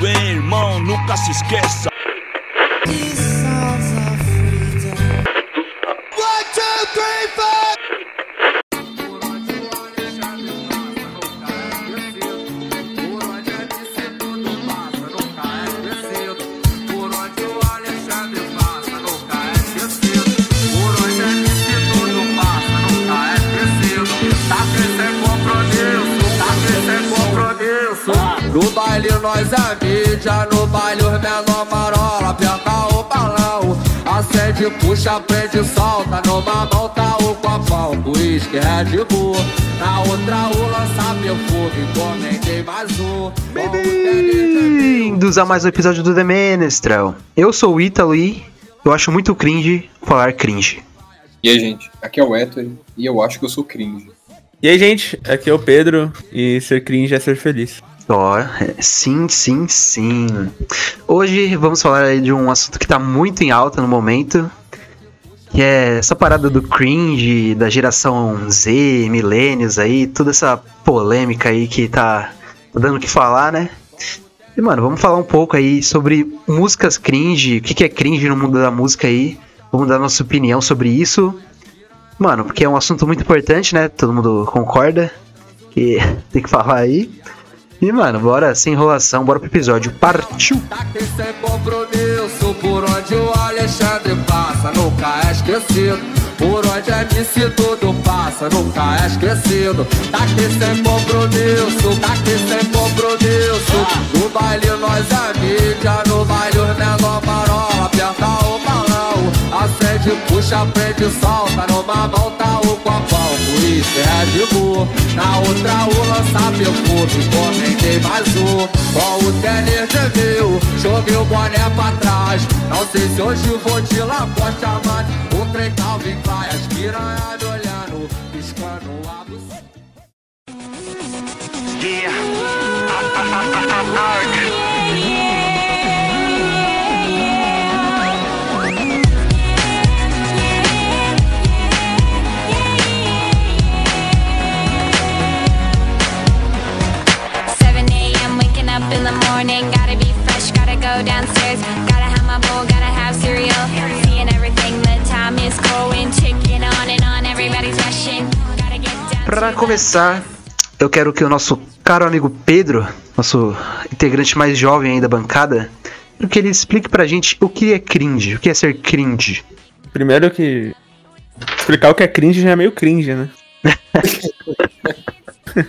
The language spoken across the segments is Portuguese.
Bem, irmão, nunca se esqueça. Bem-vindos a mais um episódio do The Menestrel. Eu sou o Ítalo e eu acho muito cringe falar cringe. E aí, gente, aqui é o Héctor e eu acho que eu sou cringe. E aí, gente, aqui é o Pedro e ser cringe é ser feliz. Ó, é, sim, sim, sim. Hoje vamos falar aí de um assunto que tá muito em alta no momento, que é essa parada do cringe, da geração Z, milênios aí, toda essa polêmica aí que tá dando o que falar, né? E, mano, vamos falar um pouco aí sobre músicas cringe, o que, que é cringe no mundo da música aí. Vamos dar nossa opinião sobre isso. Mano, porque é um assunto muito importante, né? Todo mundo concorda que tem que falar aí. E, mano, bora sem enrolação, bora pro episódio. Partiu! Tá aqui sem compromisso, por onde o Alexandre passa, nunca é esquecido. Por onde é disse tudo passa, nunca é esquecido. Tá aqui sem compromisso, tá aqui sem compromisso. No baile nós é mídia, no baile os menor marola, aperta o balão. Acende, puxa, prende, solta, numa mão tá o copão. Uísque, Red Bull, na outra o lança perfume, comentei mais um. Com o tênis de mil, joguei o boné pra trás. Não sei se hoje vou de Lacoste Amante, o trem Calvin vai, as piranha me olhando, piscando a buceta. Seven morning, gotta be fresh, gotta go downstairs, gotta have my bowl, gotta have cereal, seeing everything. The time is going, ticking on and on. Everybody's rushing, gotta get down. Pra começar, eu quero que o nosso caro amigo Pedro, nosso integrante mais jovem aí da bancada, quero que ele explique pra gente o que é cringe, o que é ser cringe. Primeiro que. Explicar o que é cringe já é meio cringe, né?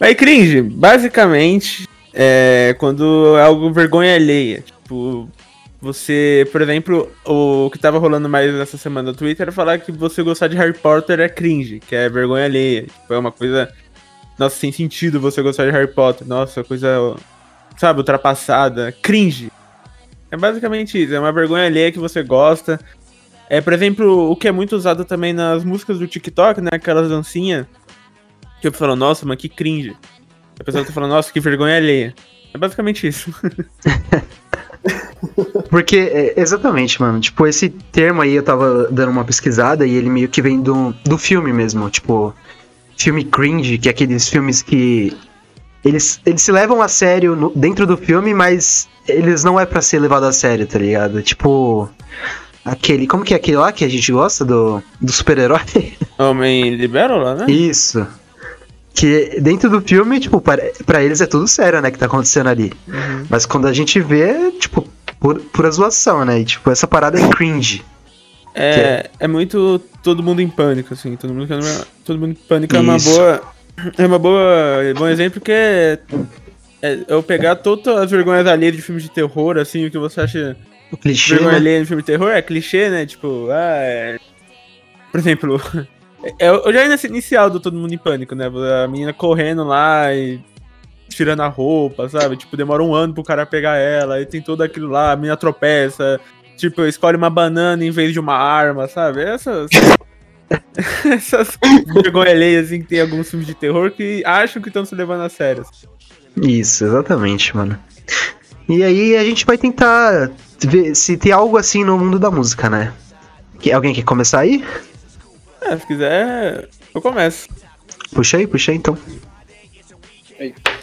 Mas cringe, basicamente, é quando é algo vergonha alheia. Tipo, você, por exemplo, o que tava rolando mais essa semana no Twitter era falar que você gostar de Harry Potter é cringe, que é vergonha alheia. Tipo, é uma coisa. Nossa, sem sentido você gostar de Harry Potter. Nossa, coisa. Sabe, ultrapassada. Cringe. É basicamente isso, é uma vergonha alheia que você gosta. É, por exemplo, o que é muito usado também nas músicas do TikTok, né? Aquelas dancinhas. Que eu falo, nossa, mas que cringe. A pessoa tá falando, nossa, que vergonha alheia. É basicamente isso. Porque, é, exatamente, mano, tipo, esse termo aí eu tava dando uma pesquisada e ele meio que vem do, do filme mesmo, tipo, filme cringe, que é aqueles filmes que eles, eles se levam a sério no- dentro do filme, mas eles não é pra ser levado a sério, tá ligado? Tipo, aquele, como que é aquele lá que a gente gosta do, do super-herói? Homem libélula, né? Isso. Que dentro do filme, tipo, para- pra eles é tudo sério, né, que tá acontecendo ali. Mas quando a gente vê, é, tipo, pura, pura zoação, né? E, tipo, essa parada é cringe. É, é muito todo mundo em pânico, assim. Todo mundo, todo mundo em pânico é uma Isso. boa. É uma boa. É bom exemplo que é. É eu pegar todas as vergonhas alheias de filmes de terror, assim, o que você acha O clichê, vergonha né? alheia de filme de terror é clichê, né? Tipo, ah, é... Por exemplo, é o já nesse inicial do Todo Mundo em Pânico, né? A menina correndo lá e tirando a roupa, sabe? Tipo, demora um ano pro cara pegar ela, aí tem tudo aquilo lá, a menina tropeça, tipo, escolhe uma banana em vez de uma arma, sabe? Essas. Essas vergonha alheias assim, que tem alguns filmes de terror que acham que estão se levando a sério. Isso, exatamente, mano. E aí a gente vai tentar ver se tem algo assim no mundo da música, né? Que- Alguém quer começar aí? É, se quiser, eu começo. Puxa aí, puxa aí então.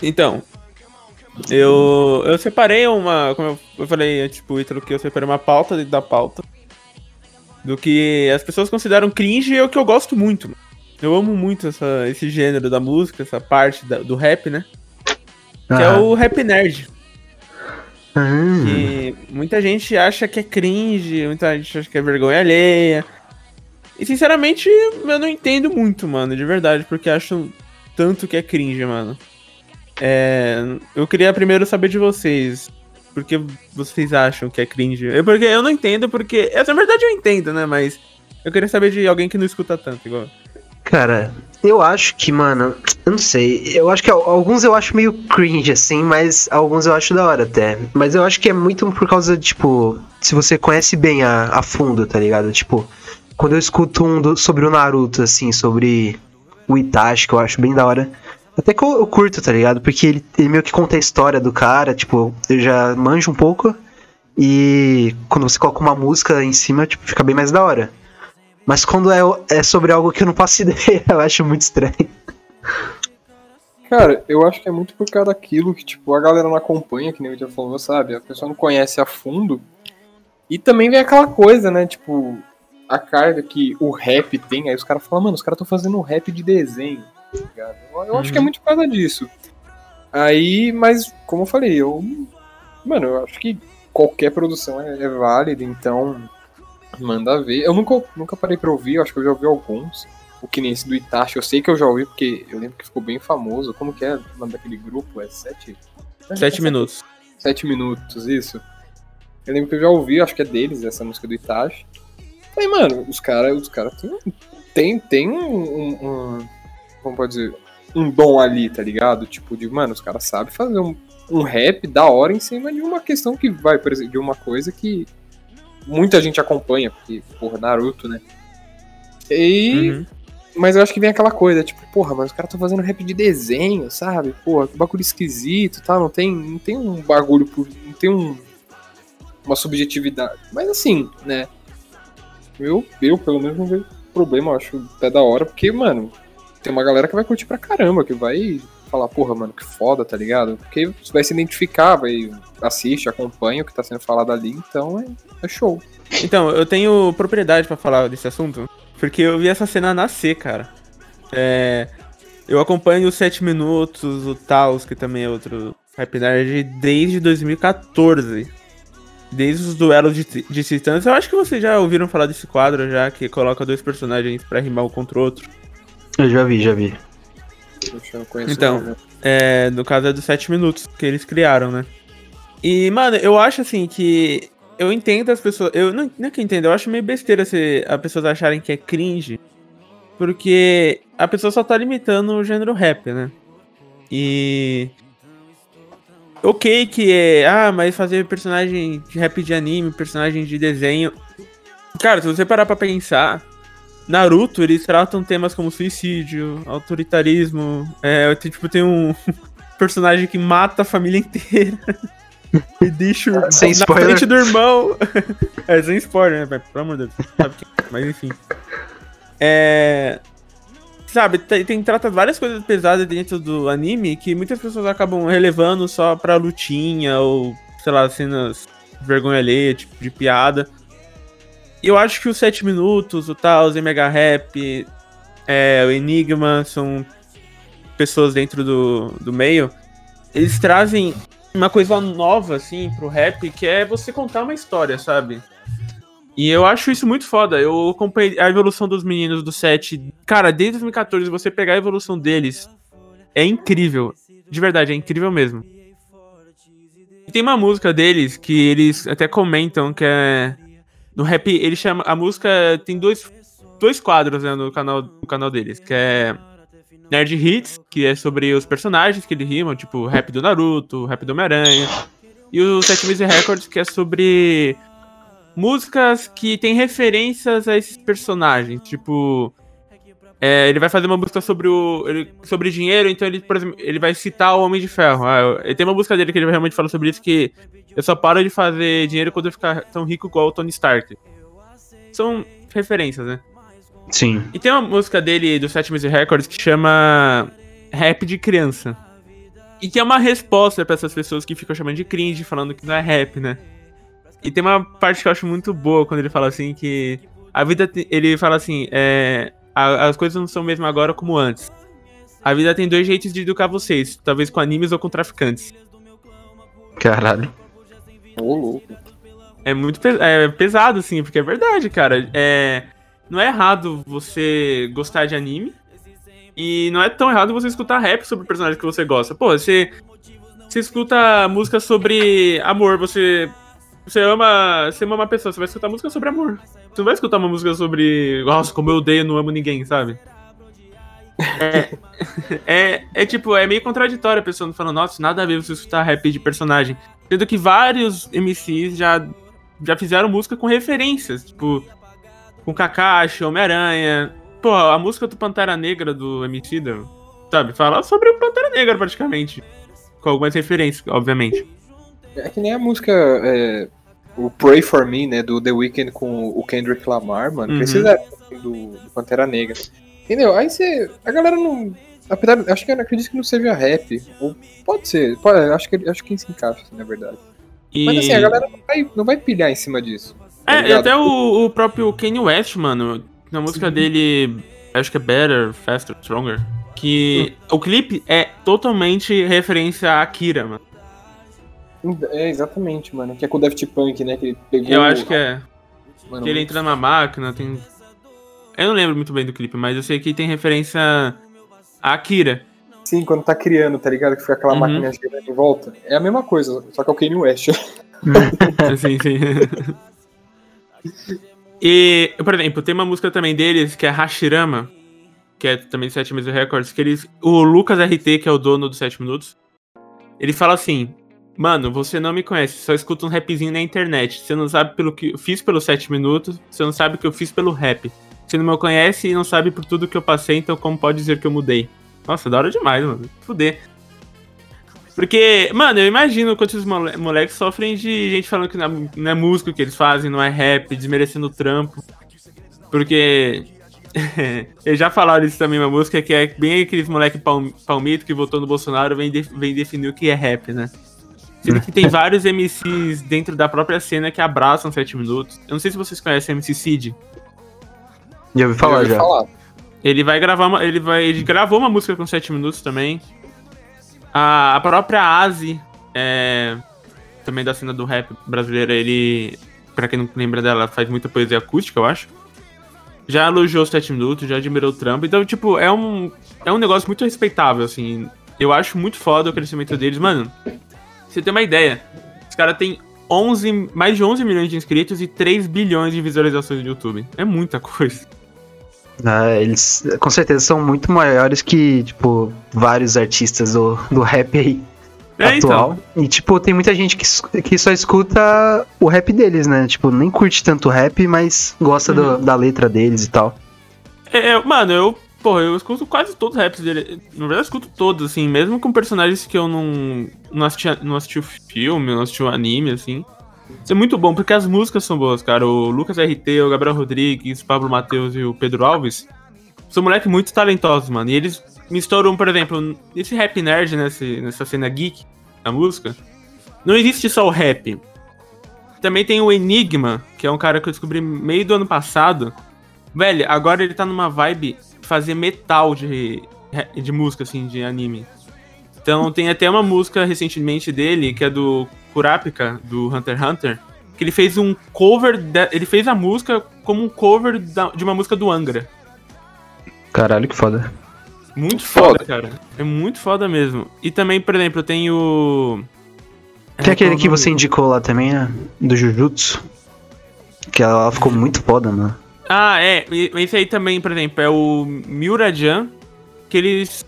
Então, eu, eu separei uma. Como eu, falei antes pro Ítalo que eu separei uma pauta dentro da pauta. Do que as pessoas consideram cringe e é o que eu gosto muito. Eu amo muito essa, esse gênero da música, essa parte da- do rap, né? Que é Ah. o rap nerd. Ah, Que muita gente acha que é cringe, muita gente acha que é vergonha alheia. E sinceramente, eu não entendo muito, mano, de verdade, porque acho tanto que é cringe, mano. É, eu queria primeiro saber de vocês. Por que vocês acham que é cringe? Eu, porque eu não entendo, porque. é, Na verdade eu entendo, né? Mas eu queria saber de alguém que não escuta tanto, igual. Cara, eu acho que, mano, eu não sei. Eu acho que al- alguns eu acho meio cringe, assim, mas alguns eu acho da hora até. Mas eu acho que é muito por causa, tipo, se você conhece bem a, a fundo, tá ligado? Tipo, quando eu escuto um do- sobre o Naruto, assim, sobre o Itachi, que eu acho bem da hora. Até que eu, eu curto, tá ligado? Porque ele, ele meio que conta a história do cara, tipo, eu já manjo um pouco. E quando você coloca uma música em cima, tipo, fica bem mais da hora. Mas quando é, é sobre algo que eu não faço ideia, eu acho muito estranho. Cara, eu acho que é muito por causa daquilo que, tipo, a galera não acompanha, que nem o já falou, sabe? A pessoa não conhece a fundo. E também vem aquela coisa, né? Tipo, a carga que o rap tem, aí os caras falam, mano, os caras estão fazendo um rap de desenho, tá? Eu, eu acho que é muito por causa disso. Aí, mas, como eu falei, eu. Mano, eu acho que qualquer produção é, é válida, então. Manda ver. Eu nunca, nunca parei pra ouvir, eu acho que eu já ouvi alguns. O que nem esse do Itachi, eu sei que eu já ouvi, porque eu lembro que ficou bem famoso. Como que é o nome daquele grupo? É Sete? Sete minutos. Sete minutos, isso. Eu lembro que eu já ouvi, acho que é deles, essa música do Itachi. Falei, mano, os caras os cara tem, tem, tem um, um, um- Como pode dizer? Um dom ali, tá ligado? Tipo, de, mano, os caras sabem fazer um, um rap da hora em cima de uma questão que vai, por exemplo, de uma coisa que muita gente acompanha, porque, porra, Naruto, né? E. Uhum. Mas eu acho que vem aquela coisa, tipo, porra, mas os caras estão fazendo rap de desenho, sabe? Porra, que bagulho esquisito, tá? Não tem, não tem um bagulho, por, não tem um, uma subjetividade. Mas assim, né? Eu, eu pelo menos não vejo problema, eu acho até da hora, porque, mano, tem uma galera que vai curtir pra caramba, que vai falar, porra, mano, que foda, tá ligado? Porque você vai se identificar, vai assiste, acompanha o que tá sendo falado ali, então é, é show. Então, eu tenho propriedade pra falar desse assunto, porque eu vi essa cena nascer, cara. É, eu acompanho os 7 minutos, o Taos, que também é outro Rap Nerd, desde 2014. Desde os duelos de, de titãs. Eu acho que vocês já ouviram falar desse quadro já, que coloca dois personagens pra rimar um contra o outro. Eu já vi, já vi. Então. É, no caso é dos 7 minutos que eles criaram, né? E, mano, eu acho assim que. Eu entendo as pessoas. Eu não, não é que eu entendo, eu acho meio besteira se as pessoas acharem que é cringe. Porque a pessoa só tá limitando o gênero rap, né? E. Ok que é. Ah, mas fazer personagem de rap de anime, personagem de desenho. Cara, se você parar pra pensar, Naruto, eles tratam temas como suicídio, autoritarismo. É, tipo, tem um personagem que mata a família inteira. e deixa o- Sem na spoiler. frente do irmão. é, sem spoiler, né? velho? Pelo amor de Deus. Sabe quem- Mas enfim. É. Sabe, tem, tem trata várias coisas pesadas dentro do anime que muitas pessoas acabam relevando só pra lutinha ou, sei lá, cenas vergonha alheia, tipo, de piada. E eu acho que os 7 minutos, o Taos, o Mega Rap, é, o Enigma são pessoas dentro do, do meio. Eles trazem uma coisa nova, assim, pro rap, que é você contar uma história, sabe? E eu acho isso muito foda. Eu acompanhei a evolução dos meninos do set. Cara, desde 2014, você pegar a evolução deles é incrível. De verdade, é incrível mesmo. E tem uma música deles que eles até comentam que é. No rap, ele chama. A música tem dois, dois quadros né, no, canal, no canal deles, que é. Nerd Hits, que é sobre os personagens que ele rimam, tipo rap do Naruto, rap do Homem-Aranha. E o Set Music Records, que é sobre músicas que tem referências a esses personagens. Tipo, é, ele vai fazer uma música sobre o ele- sobre dinheiro, então ele, por exemplo, ele vai citar o Homem de Ferro. Ah, eu- ele tem uma música dele que ele realmente fala sobre isso que eu só paro de fazer dinheiro quando eu ficar tão rico igual o Tony Stark. São referências, né? Sim. E tem uma música dele do Sete Music Records que chama Rap de Criança. E que é uma resposta pra essas pessoas que ficam chamando de cringe, falando que não é rap, né? E tem uma parte que eu acho muito boa quando ele fala assim que a vida te- ele fala assim, é, a- as coisas não são mesmo agora como antes. A vida tem dois jeitos de educar vocês, talvez com animes ou com traficantes. Caralho. Ô, louco. É muito pe- é pesado, assim, porque é verdade, cara. É, não é errado você gostar de anime. E não é tão errado você escutar rap sobre o personagem que você gosta. Pô, você, você escuta música sobre amor, você. Você ama. Você ama uma pessoa, você vai escutar música sobre amor. Você não vai escutar uma música sobre. Nossa, como eu odeio, não amo ninguém, sabe? É, é, é tipo, é meio contraditório a pessoa falando, nossa, nada a ver você escutar rap de personagem. Sendo que vários MCs já já fizeram música com referências, tipo, com Kakashi, Homem-Aranha. Pô, a música do Pantera Negra do Emicida, sabe? Fala sobre o Pantera Negra, praticamente. Com algumas referências, obviamente. É que nem a música. é, o Pray For Me, né? Do The Weeknd com o Kendrick Lamar, mano. Uhum. Precisa do, do Pantera Negra. Entendeu? Aí você. A galera não. Apesar, acho que eu acredito que não seja rap. Ou pode ser. Pode, acho, que, acho que se encaixa, assim, na verdade. E... Mas assim, a galera não vai, não vai pilhar em cima disso. tá É, e ligado? até o, o próprio Kanye West, mano, na música dele, acho que é Better, Faster, Stronger, que o clipe é totalmente referência a Akira, mano. É, exatamente, mano. Que é com o Daft Punk, né? Que ele pegou. Eu acho que é. Mano, Que ele entra numa máquina, tem. Eu não lembro muito bem do clipe, mas eu sei que tem referência a Akira. Sim, quando tá criando, tá ligado? Que fica aquela Uhum. máquina girando em volta. É a mesma coisa, só que é o Kanye West. sim, sim. e, por exemplo, tem uma música também deles que é Hashirama, que é também do 7 Minutos Records, que eles. O Lucas RT, que é o dono dos 7 Minutos, ele fala assim. Mano, você não me conhece, só escuta um rapzinho na internet. Você não sabe pelo que eu fiz pelos 7 minutos, você não sabe o que eu fiz pelo rap. Você não me conhece e não sabe por tudo que eu passei, então como pode dizer que eu mudei? Nossa, da hora demais, mano. Fuder. Porque, mano, eu imagino quantos mole moleques sofrem de gente falando que não é, é música que eles fazem, não é rap, desmerecendo o trampo. Porque. Eles já falaram isso também na música, que é bem aqueles moleque palm palmito que votou no Bolsonaro vem, de- vem definir o que é rap, né? Sendo que tem vários MCs dentro da própria cena que abraçam 7 minutos. Eu não sei se vocês conhecem o MC Cid. Já ouvi falar já. falar. Ele vai gravar uma. Ele vai. Ele gravou uma música com 7 minutos também. A, a própria Asi, é, também da cena do rap brasileira, ele. Pra quem não lembra dela, faz muita poesia acústica, eu acho. Já elogiou os 7 minutos, já admirou o trampo. Então, tipo, é um. É um negócio muito respeitável, assim. Eu acho muito foda o crescimento deles. Mano, você tem uma ideia. Os caras têm 11, mais de 11 milhões de inscritos e 3 bilhões de visualizações no YouTube. É muita coisa. Ah, eles com certeza são muito maiores que, tipo, vários artistas do, do rap aí É, então. atual. E, tipo, tem muita gente que, que só escuta o rap deles, né? Tipo, nem curte tanto rap, mas gosta do- Uhum. da letra deles e tal. É, é, mano, eu, porra, eu escuto quase todos os raps dele. Na verdade, eu escuto todos, assim, mesmo com personagens que eu não, não, assisti, não assisti o filme, não assisti o anime, assim. Isso é muito bom, porque as músicas são boas, cara. O Lucas RT, o Gabriel Rodrigues, o Pablo Matheus e o Pedro Alves são moleques muito talentosos, mano. E eles misturam, por exemplo, nesse rap nerd, nesse, nessa cena geek, a música, não existe só o rap. Também tem o Enigma, que é um cara que eu descobri meio do ano passado. Velho, agora ele tá numa vibe fazer metal de, de música, assim, de anime. Então tem até uma música recentemente dele, que é do Kurapika, do Hunter x Hunter, que ele fez um cover, de- ele fez a música como um cover da- de uma música do Angra. Caralho, que foda. Muito foda, Foda. cara. É muito foda mesmo. E também, por exemplo, tem o... Tem É, aquele que você indicou lá também, né? Do Jujutsu. Que ela ficou muito foda, mano. Ah, é. e- Esse aí também, por exemplo, é o Miurajan, que eles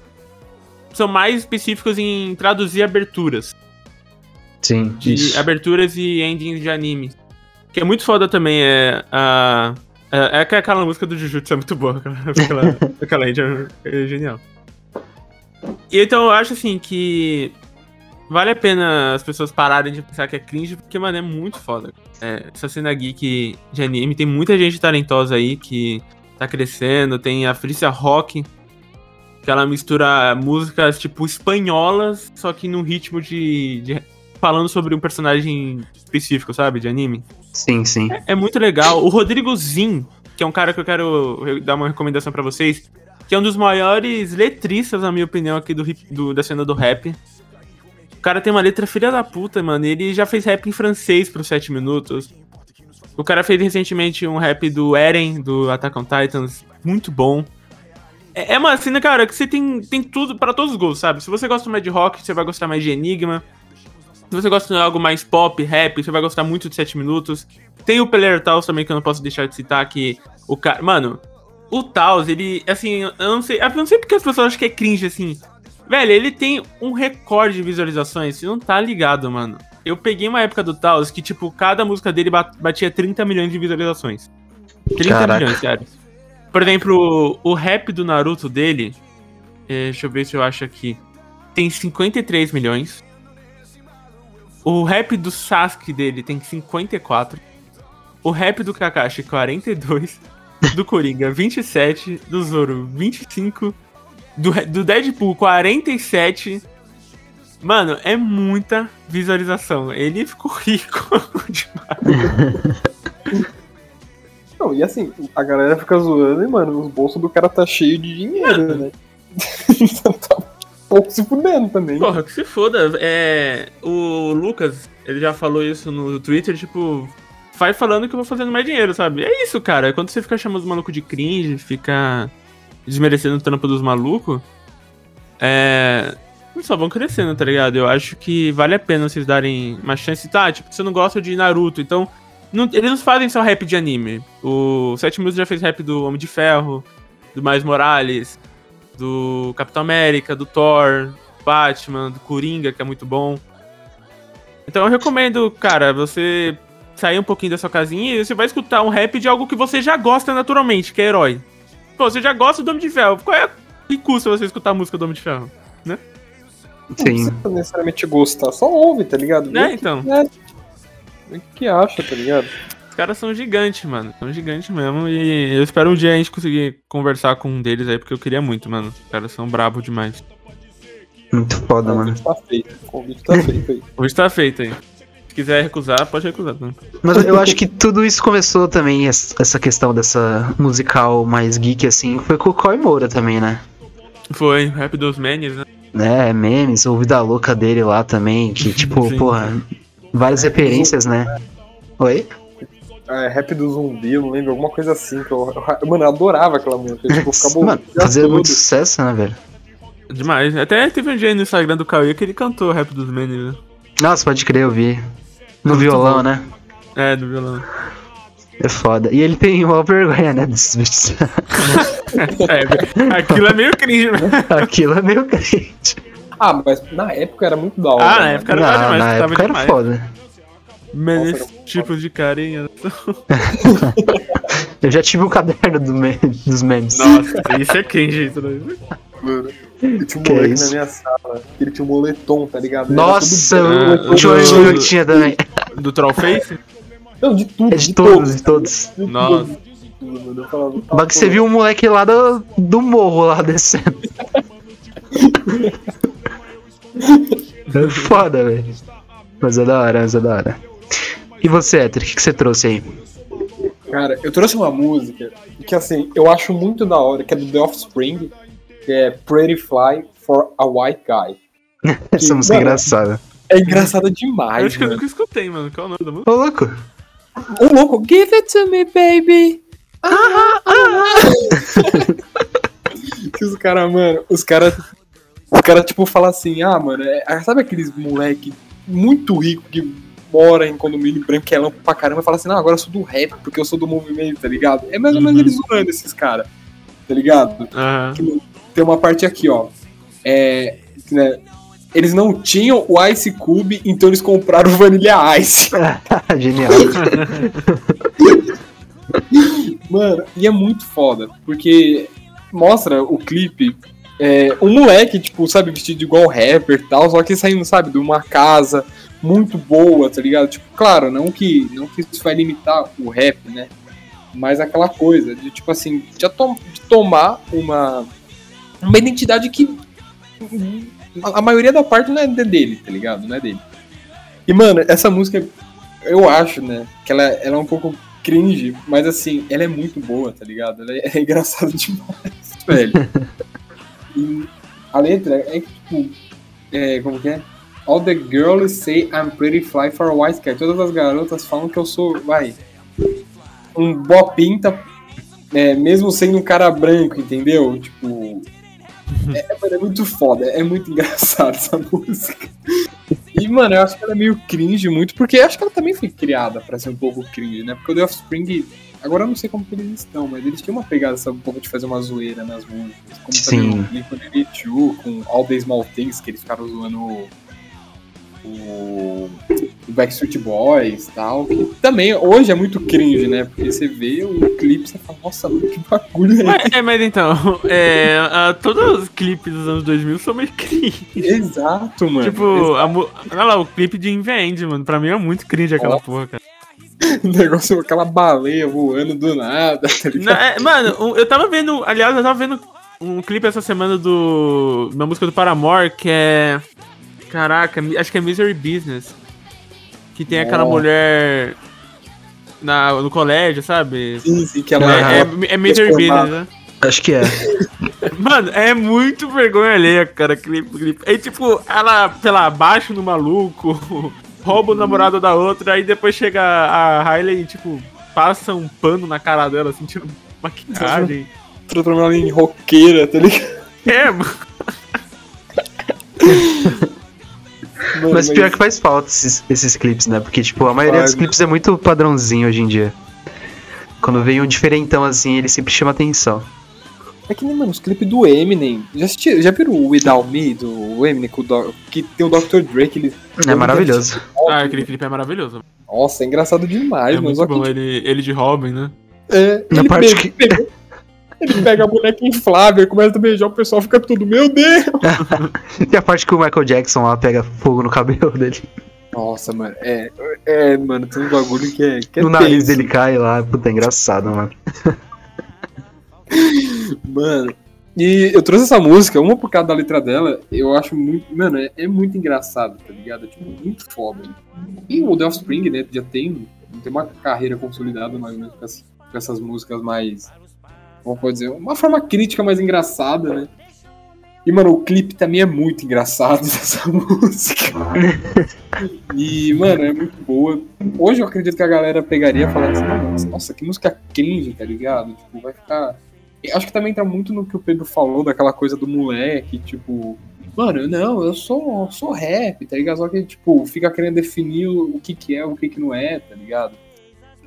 são mais específicos em traduzir aberturas. Sim, isso. aberturas e endings de anime. Que é muito foda também, é a. É, é que aquela música do Jujutsu é muito boa, aquela, aquela, aquela end é, é genial. E então eu acho assim que vale a pena as pessoas pararem de pensar que é cringe, porque, mano, é muito foda. É, essa cena geek de anime, tem muita gente talentosa aí que tá crescendo. Tem a Felicia Rock, que ela mistura músicas, tipo, espanholas, só que num ritmo de, de- falando sobre um personagem específico, sabe? De anime. Sim, sim. É muito legal. O Rodrigo Zin, que é um cara que eu quero dar uma recomendação pra vocês, que é um dos maiores letristas, na minha opinião, aqui do, do- da cena do rap. O cara tem uma letra filha da puta, mano. Ele já fez rap em francês por 7 minutos. O cara fez recentemente um rap do Eren, do Attack on Titans, muito bom. É, é uma cena, cara, que você tem, tem tudo pra todos os gostos, sabe? Se você gosta mais de rock, você vai gostar mais de Enigma. Se você gosta de algo mais pop, rap, você vai gostar muito de 7 minutos. Tem o Peler Taos também, que eu não posso deixar de citar, que o cara. Mano, o Taos, ele. Assim, eu não sei. Eu não sei porque as pessoas acham que é cringe, assim. Velho, ele tem um recorde de visualizações, você não tá ligado, mano. Eu peguei uma época do Taos que, tipo, cada música dele bat- batia 30 milhões de visualizações. 30 Caraca. milhões, sério. Por exemplo, o rap do Naruto dele. eh, deixa eu ver se eu acho aqui. Tem 53 milhões. O rap do Sasuke dele tem 54. O rap do Kakashi, 42. Do Coringa, 27. Do Zoro, 25. Do, do Deadpool, 47. Mano, é muita visualização. Ele ficou rico demais. Não, e assim, a galera fica zoando e, mano, os bolsos do cara tá cheio de dinheiro, né? Então tá um pouco se fudendo também. Porra, que se foda. É, o Lucas, ele já falou isso no Twitter, tipo, vai falando que eu vou fazendo mais dinheiro, sabe? É isso, cara. Quando você fica chamando os malucos de cringe, fica desmerecendo o trampo dos malucos, é. Só vão crescendo, tá ligado? Eu acho que vale a pena vocês darem uma chance. Tá, tipo, você não gosta de Naruto, então. não- eles não fazem só rap de anime. O 7 Minutos já fez rap do Homem de Ferro, do Miles Morales, do Capitão América, do Thor, Batman, do Coringa, que é muito bom. Então eu recomendo, cara, você sair um pouquinho da sua casinha e você vai escutar um rap de algo que você já gosta naturalmente, que é herói. Pô, você já gosta do Homem de Ferro. Qual é que custa você escutar a música do Homem de Ferro? Não Sim. precisa necessariamente gostar, só ouve, tá ligado? Né, o então. é, o que acha, tá ligado? Os caras são gigantes, mano. São gigantes mesmo. E eu espero um dia a gente conseguir conversar com um deles aí, porque eu queria muito, mano. Os caras são brabos demais. Muito foda, O mano. convite tá feito. O convite tá feito aí. Hoje tá feito aí. Se quiser recusar, pode recusar. Tá? Mas eu acho que tudo isso começou também, es- essa questão dessa musical mais geek, assim, foi com o Coy Moura também, né? Foi, rap dos Manes, né? É, memes, o Vida Louca dele lá também, que, tipo, Sim. porra, várias referências, né? Oi? É, rap do zumbi, eu não lembro, alguma coisa assim. Que eu, eu- mano, eu adorava aquela música. Tipo, ficava Mano, fazia todo. muito sucesso, né, velho? Demais. Até teve um dia aí no Instagram do Cauê que ele cantou rap dos Manes, né? Nossa, pode crer, eu vi. No violão, bom. né? É, do violão. É foda. E ele tem uma vergonha, né, desses bichos. É, aquilo é meio cringe, né? Aquilo é meio crente. Ah, mas na época era muito da hora. Ah, na né? época era Não, demais, na tava época era foda. Menes Nossa, era tipos de carinha. Eu já tive o caderno do me- dos memes. Nossa, isso é cringe. Isso daí. Mano, eu tinha um Que moleque isso? na minha sala, ele tinha um moletom, tá ligado? Nossa, eu, um eu- amigo que tinha também. Do Trollface? Não, de tudo, É de todos, de todos. de Nossa. tudo, de Mas que você viu um moleque lá do, do morro lá descendo. É foda, velho. Mas é da hora, mas é da hora. E você, Héctor, o que, que você trouxe aí? Cara, eu trouxe uma música que, assim, eu acho muito da hora, que é do The Offspring, que é Pretty Fly for a White Guy. Essa música é mano, engraçada. É engraçada Eu demais, acho que eu mano. nunca escutei, mano. Qual é o nome da música? Ô, louco. Ô, louco, give it to me, baby. que os caras, mano, os caras. Os caras, tipo, falam assim, ah, mano, é- sabe aqueles moleque muito rico que mora em condomínio branco, que é lampo pra caramba, e fala assim, não, agora eu sou do rap, porque eu sou do movimento, tá ligado? É mais ou menos Uhum. eles zoando esses caras, tá ligado? Aham. Tem uma parte aqui, ó. É. Né, eles não tinham o Ice Cube, então eles compraram o Vanilla Ice. Genial. Mano, e é muito foda, porque mostra o clipe é, um moleque, tipo, sabe, vestido igual rapper e tal, só que saindo, sabe, de uma casa muito boa, tá ligado? Tipo, claro, não que, não que isso vai limitar o rap, né? Mas aquela coisa de, tipo assim, de, to de tomar uma, uma identidade que a, maioria da parte não é dele, tá ligado? Não é dele. E, mano, essa música, eu acho, né, que ela, ela é um pouco cringe, mas assim, ela é muito boa, tá ligado? Ela é, é engraçada demais, velho. E a letra é tipo, é, como que é? All the girls say I'm pretty fly for a white cat. Todas as garotas falam que eu sou, vai, um bopinta, é, mesmo sendo um cara branco, entendeu? Tipo, é, mano, é muito foda, é muito engraçado essa música. E, mano, eu acho que ela é meio cringe muito, porque eu acho que ela também foi criada pra ser um pouco cringe, né? Porque o The Offspring, agora eu não sei como que eles estão, mas eles tinham uma pegada, sabe, um pouco de fazer uma zoeira nas músicas. Como Sim. também o Blink-182 com All the Small Things, que eles ficaram zoando o Backstreet Boys e tal, que também hoje é muito cringe, né? Porque você vê o clipe e você fala, nossa, que bagulho é Mas, é, mas então, é, a- todos os clipes dos anos 2000 são meio cringe. Exato, mano. Tipo, a mu- olha lá, o clipe de Invend, mano. Pra mim é muito cringe aquela Ó. porra, cara. O negócio, aquela baleia voando do nada, tá? Não, é, mano, eu tava vendo. Aliás, eu tava vendo um clipe essa semana do. Uma música do Paramore que é. Caraca, acho que é Misery Business. Que tem aquela Nossa. mulher. Na, no colégio, sabe? Sim, sim, que ela É, é, é Misery transformada. Business, né? Acho que é. Mano, é muito vergonha alheia, cara, clipe, clipe. Aí, tipo, ela, sei lá, baixa no maluco, rouba o namorado da outra, aí depois chega a Hailey e, tipo, passa um pano na cara dela, assim, tira maquiagem. transformando ela em roqueira, tá ligado? É, mano. Mano, Mas pior que faz falta esses, esses clipes, né? Porque, tipo, a maioria dos clipes é muito padrãozinho hoje em dia. Quando vem um diferentão assim, ele sempre chama atenção. É que nem, mano, os clipes do Eminem. Já, assisti, já viram o Without Me, do Eminem, com o Do- que tem o Dr. Dre, que ele... É maravilhoso. Ah, aquele clipe é maravilhoso. Nossa, é engraçado demais, É mano. muito Só que, bom, ele, ele de Robin, né? é, Na ele, parte pega, pega- ele pega a boneca inflável, começa a beijar, o pessoal fica tudo, meu Deus! E a parte que o Michael Jackson lá pega fogo no cabelo dele. Nossa, mano, é, é, mano, tem um bagulho que é, que é o nariz dele cai lá. Puta, é engraçado, mano. Mano, e eu trouxe essa música, uma por causa da letra dela, eu acho muito. Mano, é, é muito engraçado, tá ligado? É, tipo, muito foda. E o The Offspring, né, já tem, tem uma carreira consolidada mais ou menos com, as- com essas músicas mais. Como pode dizer? Uma forma crítica mais engraçada, né? E, mano, o clipe também é muito engraçado dessa música. E, mano, é muito boa. Hoje eu acredito que a galera pegaria e falaria assim, nossa, que música cringe, tá ligado? Tipo, vai ficar. Eu acho que também tá muito no que o Pedro falou, daquela coisa do moleque, tipo, mano, não, eu sou, eu sou rap, tá ligado? Só que, tipo, fica querendo definir o que que é, o que que não é, tá ligado?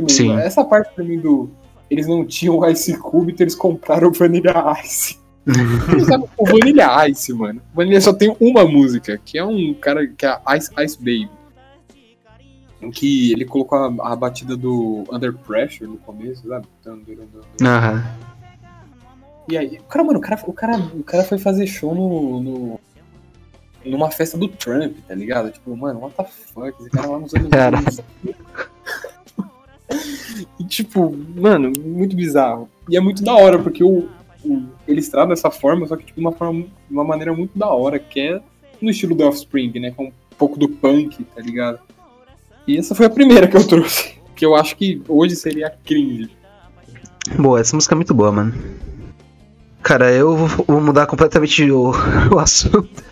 Sim. Essa parte pra mim do. Eles não tinham o Ice Cube, então eles compraram o Vanilla Ice. O Vanilla Ice, mano. O Vanilla só tem uma música, que é um cara que é a Ice Ice Baby. Em que ele colocou a, a batida do Under Pressure no começo, sabe? Aham. E aí, o cara, mano, o cara, o cara, o cara foi fazer show no, no- numa festa do Trump, tá ligado? Tipo, mano, what the fuck? Esse cara lá nos anos. Cara. 90. e tipo, mano, muito bizarro. E é muito da hora, porque o, o, eles dessa forma, só que tipo, de uma, forma, uma maneira muito da hora, que é no estilo do Offspring, né? Com um pouco do punk, tá ligado? E essa foi a primeira que eu trouxe. Que eu acho que hoje seria cringe. Boa, essa música é muito boa, mano. Cara, eu vou mudar completamente o, o assunto.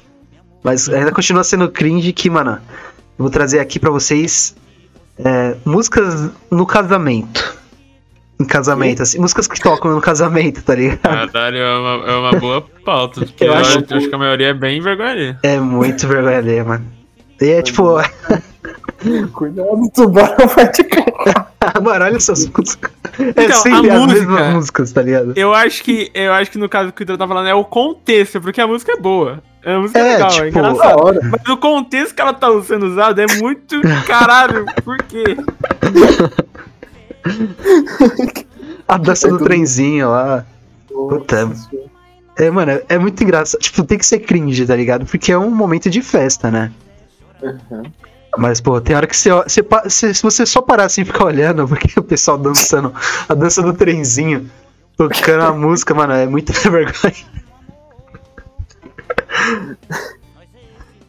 Mas ainda continua sendo cringe que, mano, eu vou trazer aqui pra vocês é, músicas no casamento. Em casamento, assim, músicas que tocam no casamento, tá ligado? Caralho, é uma, é uma boa pauta. Porque Eu eu, acho- acho, que a maioria é bem vergonha. É muito vergonha mano. E é tipo, Cuidado, o tubarão vai te cagar. mano, olha essas músicas. É Então, sempre a as música- mesmas músicas, tá ligado? Eu acho que eu acho que no caso que o Pedro tá falando é o contexto, porque a música é boa. A música é, É, legal, é tipo, engraçado. hora. Mas o contexto que ela tá sendo usada é muito caralho. Por quê? A dança É do tudo- trenzinho lá. Puta. É, mano, é muito engraçado. Tipo, tem que ser cringe, tá ligado? Porque é um momento de festa, né? Uhum. Mas, pô, tem hora que você, você, se você só parar assim e ficar olhando, porque o pessoal dançando, a dança do trenzinho, tocando a música, mano, é muita vergonha.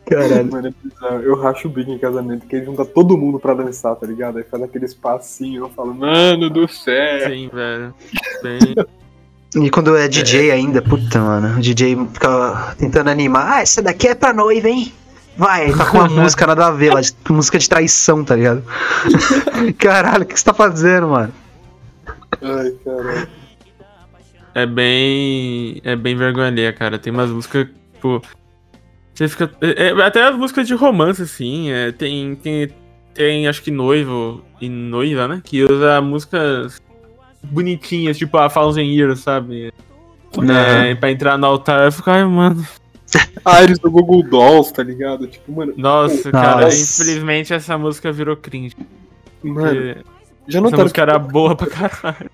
Caralho. Mano, é bizarro. Eu racho o bico em casamento, que ele junta todo mundo pra dançar, tá ligado? Aí faz aqueles passinhos, eu falo, mano do céu. Sim, velho. Bem... E quando é DJ ainda, puta, mano, o DJ fica tentando animar, ah, essa daqui é pra noiva, hein? Vai, tá com uma música nada a ver, lá, de- música de traição, tá ligado? Caralho, o que você tá fazendo, mano? Ai, caralho. É bem. É bem vergonha cara. Tem umas músicas, tipo. Você fica. é- é- até as músicas de romance, assim. é, tem, tem. Tem, acho que noivo e noiva, né? Que usa músicas bonitinhas, tipo a Thousand Years, sabe? É, pra entrar no altar. Eu fico, ai, mano. Ares do Google Dolls, tá ligado? Tipo, mano, Nossa, cara, Nossa. infelizmente essa música virou cringe. mano, já essa notaram música que era boa pra caralho.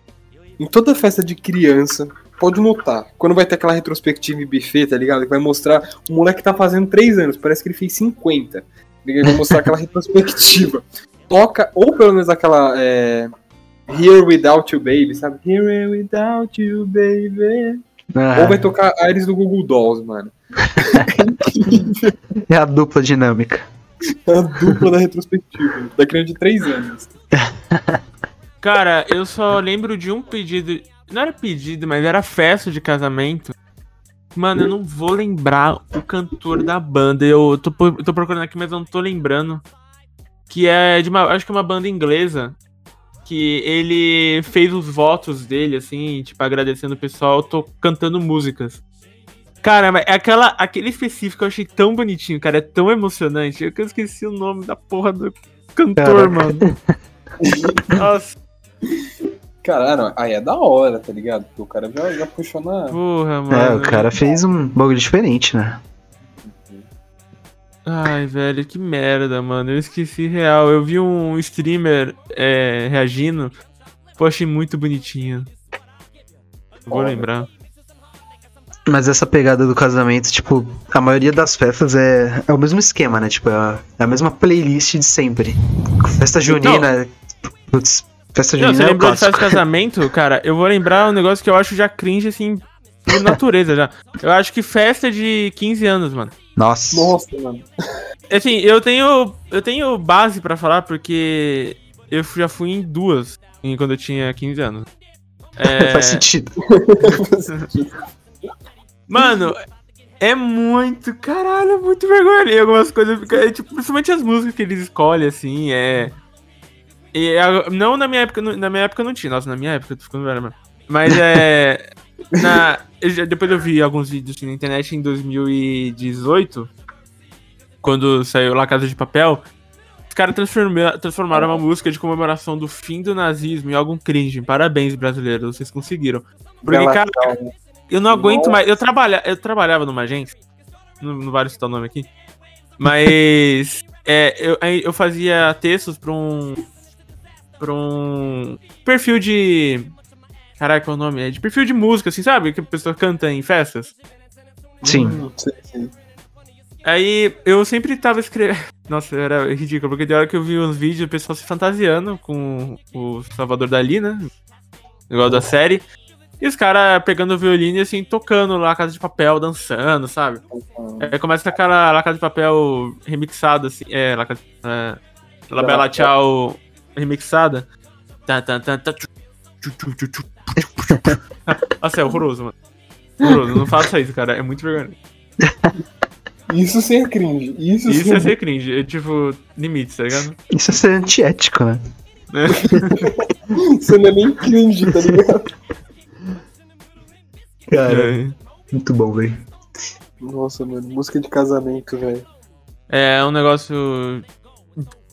em toda festa de criança, pode notar, quando vai ter aquela retrospectiva e buffet, tá ligado? Que vai mostrar o moleque tá fazendo 3 anos, parece que ele fez 50. Ele vai mostrar aquela retrospectiva. Toca, ou pelo menos aquela. É, Here Without You Baby, sabe? Here Without You Baby. Ah, Ou vai tocar Ares do Google Dolls, mano. é a dupla dinâmica. É a dupla da retrospectiva. Da criança de 3 anos. Cara, eu só lembro de um pedido. Não era pedido, mas era festa de casamento. Mano, eu não vou lembrar o cantor da banda. Eu tô, tô procurando aqui, mas eu não tô lembrando. Que é de uma. Acho que é uma banda inglesa. Que ele fez os votos dele, assim, tipo, agradecendo o pessoal, tô cantando músicas. Cara, mas é aquela, aquele específico eu achei tão bonitinho, cara. É tão emocionante. Eu que eu esqueci o nome da porra do cantor, Caraca. mano. Nossa. Caralho, aí é da hora, tá ligado? Porque o cara já, já puxou na. Porra, mano. É, o cara fez um bagulho diferente, né? Ai, velho, que merda, mano. Eu esqueci real. Eu vi um streamer é, reagindo. Pô, achei muito bonitinho. Vou Olha. lembrar. Mas essa pegada do casamento, tipo, a maioria das festas é, é o mesmo esquema, né? Tipo, é a, é a mesma playlist de sempre. Festa junina. Putz, festa Não, junina você é o lembrou de festa de casamento, cara? Eu vou lembrar um negócio que eu acho já cringe, assim, por natureza já. Eu acho que festa de 15 anos, mano. Nossa. Nossa, mano. Assim, eu tenho. Eu tenho base pra falar porque eu já fui em duas em- quando eu tinha 15 anos. É, Faz sentido. Mano, é muito. Caralho, é muito vergonha ali. Algumas coisas. é, tipo, principalmente as músicas que eles escolhem, assim, é. E não na minha época, na minha época não tinha. Nossa, na minha época eu tô ficando velho, mano. Mas é. na, eu já- depois eu vi alguns vídeos assim, na internet em 2018, quando saiu lá Casa de Papel. Os caras transforma- transformaram uma música de comemoração do fim do nazismo em algo cringe. Parabéns, brasileiros, vocês conseguiram. Porque, cara, eu não aguento Nossa. mais. Eu, trabalha, eu trabalhava numa agência. Não, não vale citar o nome aqui. Mas. é, eu, eu fazia textos pra um. Pra um. Perfil de. Caraca, qual é o nome? É de perfil de música, assim, sabe? Que a pessoa canta em festas. Sim. Hum. Aí eu sempre tava escrevendo. Nossa, era ridículo, porque de hora que eu vi uns vídeos, o pessoal se fantasiando com o Salvador Dali, né? Igual da série. E os caras pegando o violino e assim, tocando lá Casa de Papel, dançando, sabe? Aí começa com aquela La Casa de Papel remixada, assim. É, La Casa é, La Bella Tchau remixada. Tá, tá, tá, tá. Nossa, é horroroso, mano. Horroroso, não faça isso, cara. É muito vergonha. Isso sim é cringe. Isso, Isso sim é ser cringe. É tipo, limites, tá ligado? Isso é ser antiético, né? Isso não é nem cringe, tá ligado? Cara, É. muito bom, velho. Nossa, mano, música de casamento, velho. É um negócio.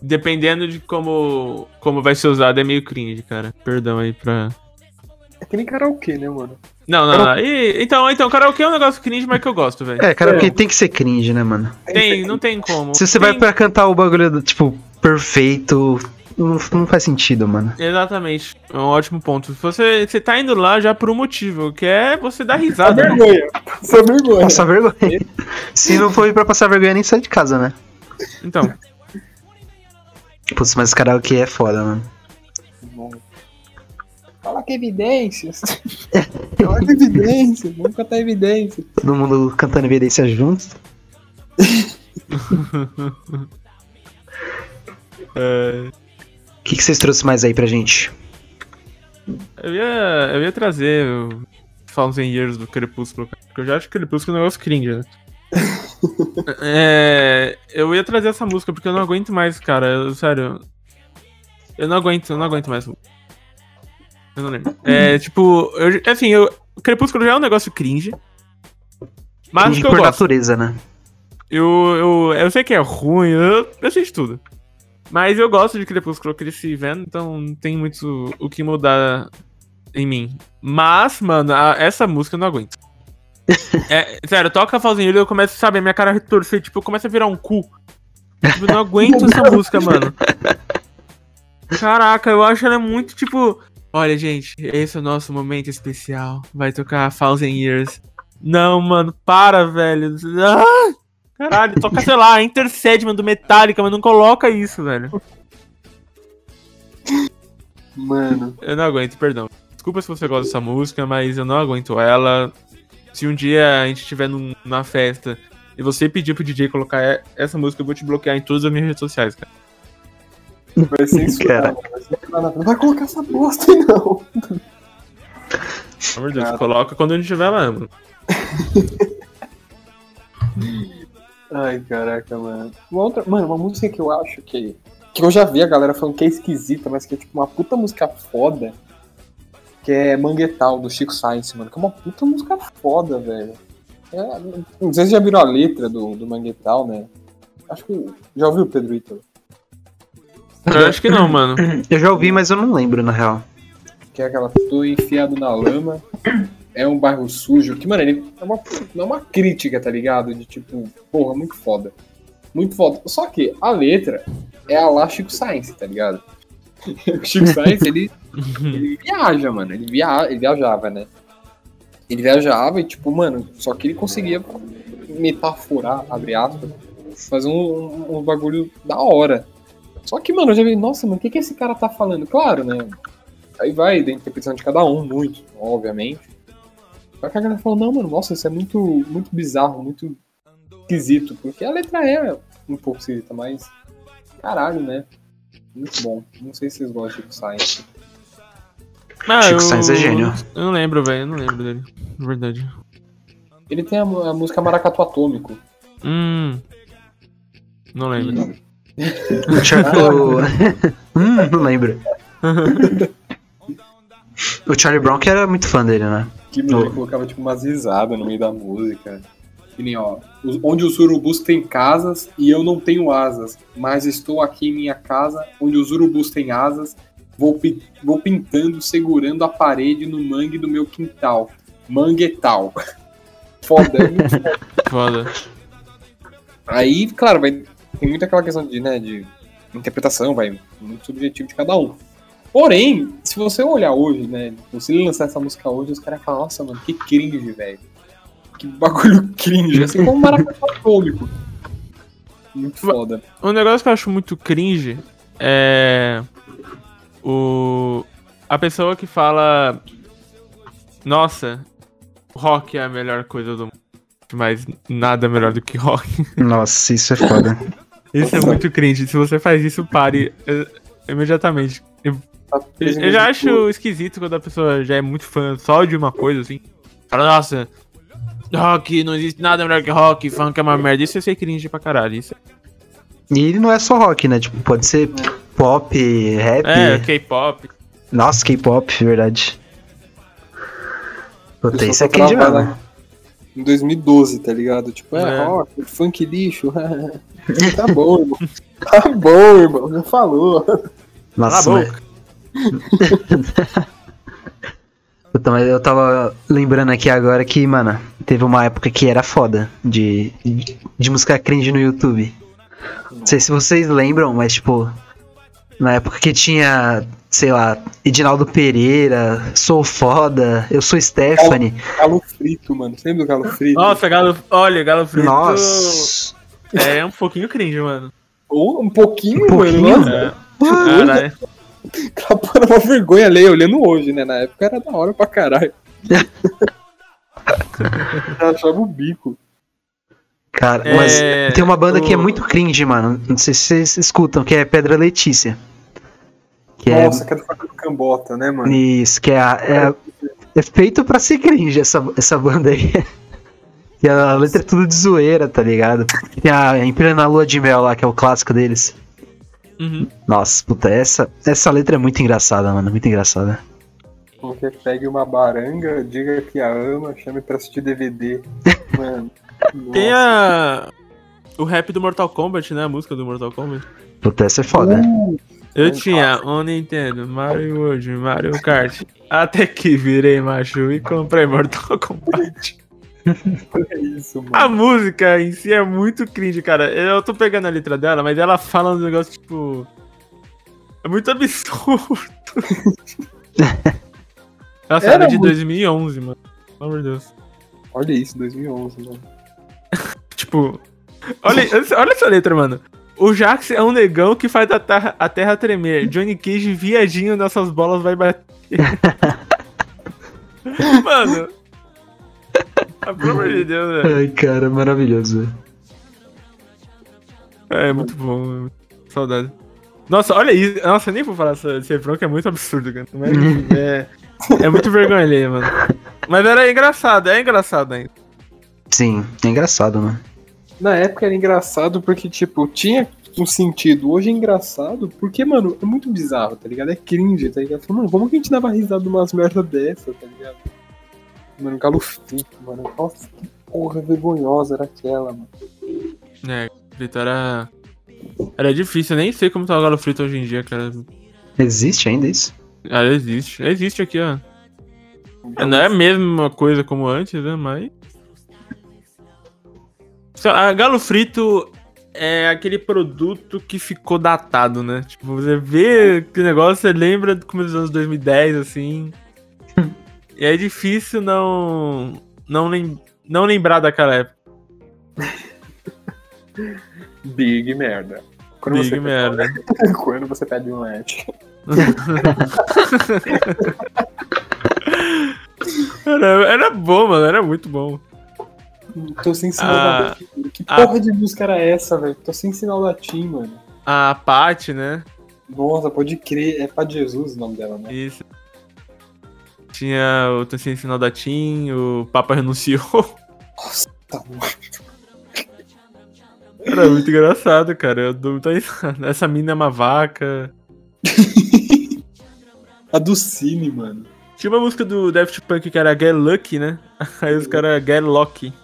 Dependendo de como, como vai ser usado, é meio cringe, cara. Perdão aí pra. É que nem karaokê, né, mano? Não, não, não. E, então, então, karaokê é um negócio cringe, mas que eu gosto, velho. É, cara, É. tem que ser cringe, né, mano? Tem, não tem como. Se você Tem- vai pra cantar o bagulho, do, tipo, perfeito, não, não faz sentido, mano. Exatamente. É um ótimo ponto. Você, você tá indo lá já por um motivo, que é você dar Passar risada. né? vergonha. Passar vergonha. Passar vergonha. Se não for pra passar vergonha, nem sai de casa, né? Então, Putz, mas esse karaokê é foda, mano. Fala que evidências. Fala que evidências. Vamos cantar evidências. Todo mundo cantando evidência junto. é, O que, que vocês trouxeram mais aí pra gente? eu, ia, eu ia trazer o Thousand Years do Crepúsculo, cara, porque eu já acho que Crepúsculo é um negócio cringe, né? É, eu ia trazer essa música porque eu não aguento mais, cara. eu- sério. Eu não aguento, eu não aguento mais. Eu não lembro. É, tipo, eu, assim, eu, o Crepúsculo já é um negócio cringe. Mas Finge que eu por gosto. natureza, né? Eu, eu, eu sei que é ruim, eu, eu sei de tudo. Mas eu gosto de Crepúsculo, cresci vendo, então não tem muito o que mudar em mim. Mas, mano, a- essa música eu não aguento. É, sério, toca a Fauzinho e eu começo, sabe, a minha cara retorcer, tipo, começa a virar um cu. Tipo, eu não aguento essa música, mano. Caraca, eu acho ela muito, tipo... Olha, gente, esse é o nosso momento especial. Vai tocar Thousand Years. Não, mano, para, velho. Ah! Caralho, toca, sei lá, Intercede, mano, do Metallica, mas não coloca isso, velho. Mano. Eu não aguento, perdão. Desculpa se você gosta dessa música, mas eu não aguento ela. Se um dia a gente estiver num- numa festa e você pedir pro DJ colocar essa música, eu vou te bloquear em todas as minhas redes sociais, cara. Vai censurar. Vai censurar. Não vai colocar essa bosta aí, não. Pelo amor de Deus, Cara. coloca quando a gente estiver lá, mano. Ai, caraca, mano. Uma outra, mano, uma música que eu acho que. Que eu já vi a galera falando que é esquisita, mas que é tipo uma puta música foda. Que é Manguetal, do Chico Science, mano. Que é uma puta música foda, velho. É, não sei se já viram a letra do, do Manguetal, né? Acho que. Já ouviu, Pedro Ítalo? Eu acho que não, mano. Eu já ouvi, mas eu não lembro, na real. Que é aquela. Tô enfiado na lama. É um bairro sujo. Que, mano, ele é uma, é uma crítica, tá ligado? De tipo, porra, muito foda. Muito foda. Só que a letra é a lá Chico Science, tá ligado? O Chico Science, ele, ele viaja, mano. Ele, via, ele viajava, né? Ele viajava e, tipo, mano, só que ele conseguia metaforar, abre aspas, fazer um, um, um bagulho da hora. Só que, mano, eu já vi, nossa, mano, o que, que esse cara tá falando? Claro, né? Aí vai da interpretação de cada um, muito, obviamente. Só que a galera falou, não, mano, nossa, isso é muito, muito bizarro, muito esquisito. Porque a letra é um pouco esquisita, mas. Caralho, né? Muito bom. Não sei se vocês gostam de Science. Ah, Chico eu- Sainz é gênio. Eu não lembro, velho. Eu não lembro dele. De verdade. Ele tem a, a música Maracatu Atômico. Hum. Não lembro. O- hum, não lembro. O Charlie Brown que era muito fã dele, né? Que ele colocava tipo umas risadas no meio da música. Que nem, ó, onde os urubus têm casas e eu não tenho asas, mas estou aqui em minha casa, onde os urubus têm asas, vou, vou pintando, segurando a parede no mangue do meu quintal. Manguetal. Foda, foda. Aí, claro, vai, tem muito aquela questão de, né, de interpretação, vai, muito subjetivo de cada um. Porém, se você olhar hoje, né, se ele lançar essa música hoje, os caras falam, nossa, mano, que cringe, velho. Que bagulho cringe, assim como o Maracatu Atômico. Muito foda. Um negócio que eu acho muito cringe é. O. A pessoa que fala. Nossa, rock é a melhor coisa do mundo. Mas nada melhor do que rock. Nossa, isso é foda. Isso é muito cringe. Se você faz isso, pare eh, imediatamente. Eu, Tá eu já acho esquisito quando a pessoa já é muito fã só de uma coisa, assim. Fala, nossa, rock, não existe nada melhor que rock, funk é uma merda. Isso eu sei cringe pra caralho. Isso E ele não é só rock, né? Tipo, pode ser pop, rap. é, K-pop. Nossa, K-pop, verdade. Puta, isso é cringe mesmo. né? Em 2012, tá ligado? Tipo, é, É. rock, funk lixo. tá bom, irmão. Tá bom, irmão. Já falou. Nossa, Cala a. Puta, mas eu tava lembrando aqui agora que, mano, teve uma época que era foda de, de, de música cringe no YouTube. Não sei se vocês lembram, mas tipo. Na época que tinha, sei lá, Edinaldo Pereira, Sou Foda, Eu Sou Stephanie. Galo frito, mano. Você lembra do galo frito? Nossa, Galo. Olha, Galo Frito. Nossa. É um pouquinho cringe, mano. Ou um pouquinho, Um pouquinho? mano. É. Caralho. Aquela porra era uma vergonha ler olhando hoje, né? Na época era da hora pra caralho. Eu achava o bico. Cara, É, mas tem uma banda que é o- muito cringe, mano. Não sei se vocês escutam, que é Pedra Letícia. Que é Nossa, que é do Faca do Cambota, né, mano? Isso, que é, a- é, a- é feito pra ser cringe essa, essa banda aí. E a letra é tudo de zoeira, tá ligado? Tem a Em Plena Lua de Mel lá, que é o clássico deles. Uhum. Nossa, puta, essa, essa letra é muito engraçada, mano, muito engraçada. Porque pegue uma baranga, diga que a ama, chame pra assistir DVD. Mano. Tem a. O rap do Mortal Kombat, né? A música do Mortal Kombat. Puta, essa é foda. Eu um tinha um Nintendo, Mario World, Mario Kart. Até que virei macho e comprei Mortal Kombat. É isso, mano. A música em si é muito cringe, cara. Eu tô pegando a letra dela, mas ela fala um negócio tipo. É muito absurdo. ela saiu de muito- 2011, mano. Pelo amor de Deus. Olha isso, 2011, mano. Tipo. Olha, olha essa letra, mano. O Jax é um negão que faz a terra, a terra tremer. Johnny Cage, viadinho, nossas bolas vai bater. mano. Pelo amor de Deus, velho. Ai, cara, maravilhoso. velho. É, muito bom. Saudade. Nossa, olha isso. Nossa, eu nem vou falar esse refrão que é muito absurdo, cara. Mas, é, é muito vergonha alheia, mano. Mas era engraçado, é engraçado ainda. Sim, é engraçado, mano. Na época era engraçado porque, tipo, tinha um sentido. Hoje é engraçado porque, mano, é muito bizarro, tá ligado? É cringe, tá ligado? Mano, como que a gente dava risada de umas merda dessa, tá ligado? Mano, galo frito, mano. Nossa, que porra vergonhosa era aquela, mano. É, frito era. Era difícil, eu nem sei como tá o galo frito hoje em dia, cara. Existe ainda isso? Ah, existe. Existe aqui, ó. Não é a mesma coisa como antes, né? Mas. Lá, Galo frito é aquele produto que ficou datado, né? Tipo, você vê que negócio, você lembra do começo dos anos 2010, assim. E é difícil não. Não, lem não lembrar daquela época. Big merda. Quando Big você merda. Quando você pede um lanche. Era, era bom, mano, era muito bom. Tô sem sinal Ah, da TIM. Que ah. porra de música era essa, velho? Tô sem sinal da TIM, mano. A Paty, né? Nossa, pode crer. É pra Jesus o nome dela, né? Isso. Tinha o Tancinho Sinal da Tim, o Papa renunciou. Tá bom. Era muito engraçado, cara. Eu dou muita risada. Essa mina é uma vaca. A do Cine, mano. Tinha uma música do Daft Punk que era Get Lucky, né? Aí os caras Get Lucky.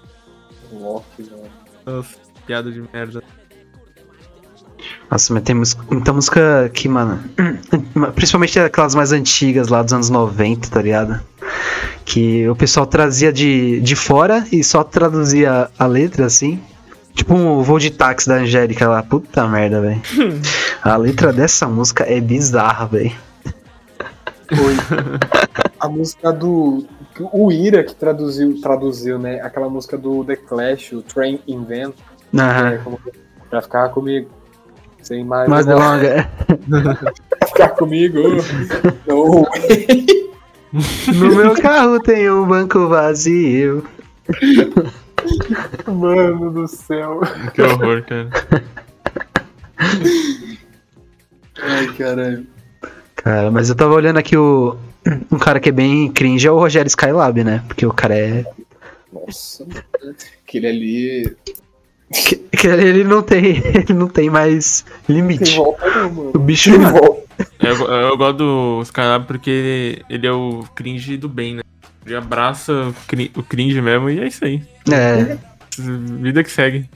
Loki, mano. Nossa, piada de merda. Nossa, mas tem mus- muita música que, mano. Principalmente aquelas mais antigas lá dos anos 90, tá ligado? Que o pessoal trazia de, de fora e só traduzia a letra assim. Tipo um voo de táxi da Angélica lá. Puta merda, velho. A letra dessa música é bizarra, velho. Foi. A música do. O Ira que traduziu, traduziu, né? Aquela música do The Clash, o Train in Van. É, como, pra ficar comigo. Sem mais. Mais demora. delonga. Pra ficar comigo. Não. No meu carro tem um banco vazio. Mano do céu. Que horror, cara. Ai, caralho. Cara, mas eu tava olhando aqui o. Um cara que é bem cringe é o Rogério Skylab, né? Porque o cara é. Nossa. Aquele ali. Que- que ele não tem. Ele não tem mais limite. não. O bicho. Tem volta. Eu, eu gosto do Skylab porque ele, ele é o cringe do bem, né? Ele abraça o cri- o cringe mesmo e é isso aí. É. Vida que segue.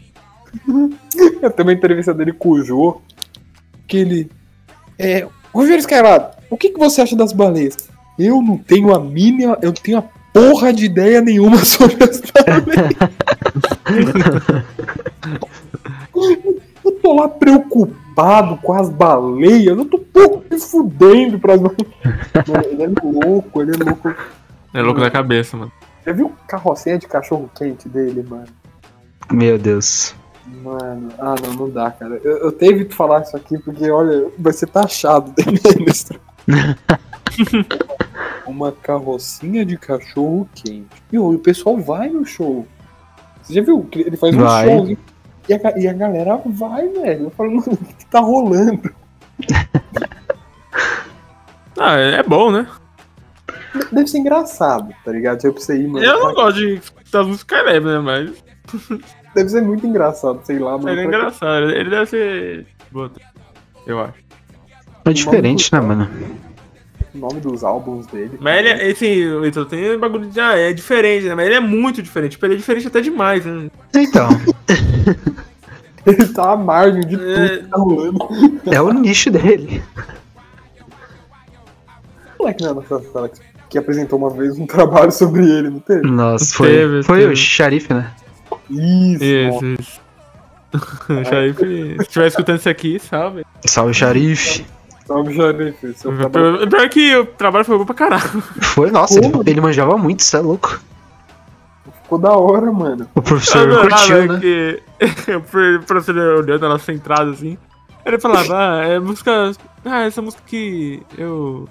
Eu tenho uma entrevista dele com o Jô. Que ele. É. Rogério Skylab, o que, que você acha das baleias? Eu não tenho a mínima. Eu não tenho a porra de ideia nenhuma sobre as baleias. tô lá preocupado com as baleias. Eu tô pouco me fudendo pras baleias. Mano, ele é louco, ele é louco. É louco da cabeça, mano. Já viu o carrocinha de cachorro quente dele, mano? Meu Deus. Mano, ah não, não dá, cara. Eu, eu tenho que falar isso aqui porque, olha, vai ser taxado Uma carrocinha de cachorro quente. E o pessoal vai no show. Você já viu? Ele faz um Vai. show e a, e a galera vai, velho. Eu falo, mano, o que tá rolando? Ah, é bom, né? Deve ser engraçado, tá ligado? Tipo, você ir, mano. Eu não gosto de das músicas leves, né? Mas Deve ser muito engraçado, sei lá, mano. ele é engraçado. Ele deve ser. Eu acho. É diferente, né, mano? O nome dos álbuns dele. Mas ele é. Assim, Vitor, tem bagulho de. Ah, é diferente, né? Mas ele é muito diferente. Tipo, ele é diferente até demais, né? Então, Ele tá à margem de tudo É. que tá rolando. é o nicho dele. Não é que não é nossa sala que- apresentou uma vez um trabalho sobre ele, não teve? Nossa, foi, Teve, foi teve. o xerife, né? Isso, Isso, isso. O Xarife, se estiver escutando isso aqui, salve. Salve, xerife. Xarife. Seu trabalho Pior que o trabalho foi bom pra caralho. Foi, nossa, ele, ele manjava muito, isso é louco. ficou da hora, mano. O professor Eu curtiu, adorava né? que o professor olhando na nossa entrada assim. Ele falava, ah, é música. Ah, essa música que eu.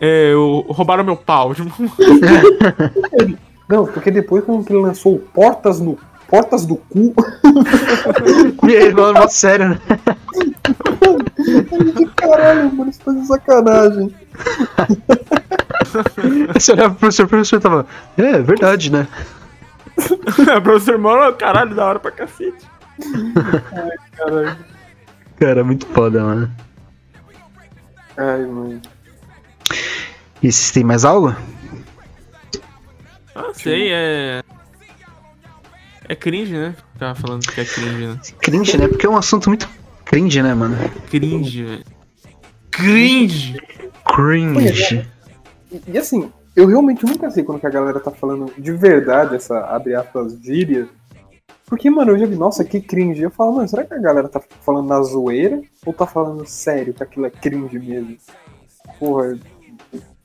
É, eu roubaram meu pau. Tipo, Não, porque depois quando ele lançou o Portas no Portas do Cu, E ele falando mó sério, né? caralho, mano, isso tá de sacanagem. Você olhava pro professor, o professor tava. É, verdade, né? o professor mano, caralho, da hora pra cacete. Caralho. Cara, muito foda, mano. Ai, mano. E vocês têm mais algo? Ah, sei, é. É cringe, né? Tava falando que é cringe, né? Cringe, né? Porque é um assunto muito cringe, né, mano? Cringe, velho. Cringe! Cringe. E, e assim, eu realmente nunca sei quando que a galera tá falando de verdade essa, abre aspas, gíria. Porque, mano, eu já vi, nossa, que cringe. Eu falo, mano, será que a galera tá falando na zoeira? Ou tá falando sério que aquilo é cringe mesmo? Porra,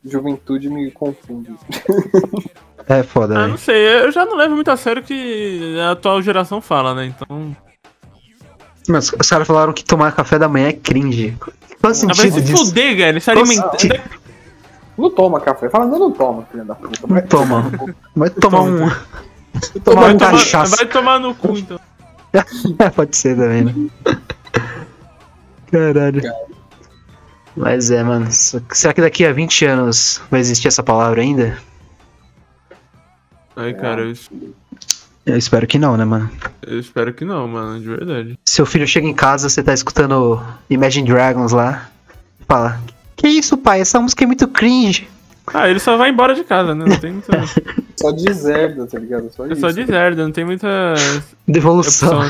juventude me confunde. É foda, Ah, velho. não sei, eu já não levo muito a sério o que a atual geração fala, né? Então. Mas os caras falaram que tomar café da manhã é cringe. Qual o Ah, vai sentido se disso? fuder, velho. Se Qual o alimentar. sentido? Não toma café. Fala, não, não toma, filha da puta. Não toma. Vai tomar um. Toma Tomar Vai um tomar, cachaça. vai tomar no cu, então. Pode ser também, né? Caralho. Mas é, mano. Será que daqui a 20 anos vai existir essa palavra ainda? Ai, cara, eu, Eu espero que não, né, mano? eu espero que não, mano, de verdade. Seu filho chega em casa, você tá escutando Imagine Dragons lá. Fala: Que isso, pai? Essa música é muito cringe. Ah, ele só vai embora de casa, né? Não tem muita. Só de zerda, tá ligado? Só É isso. só de zerda, não tem muita Devolução.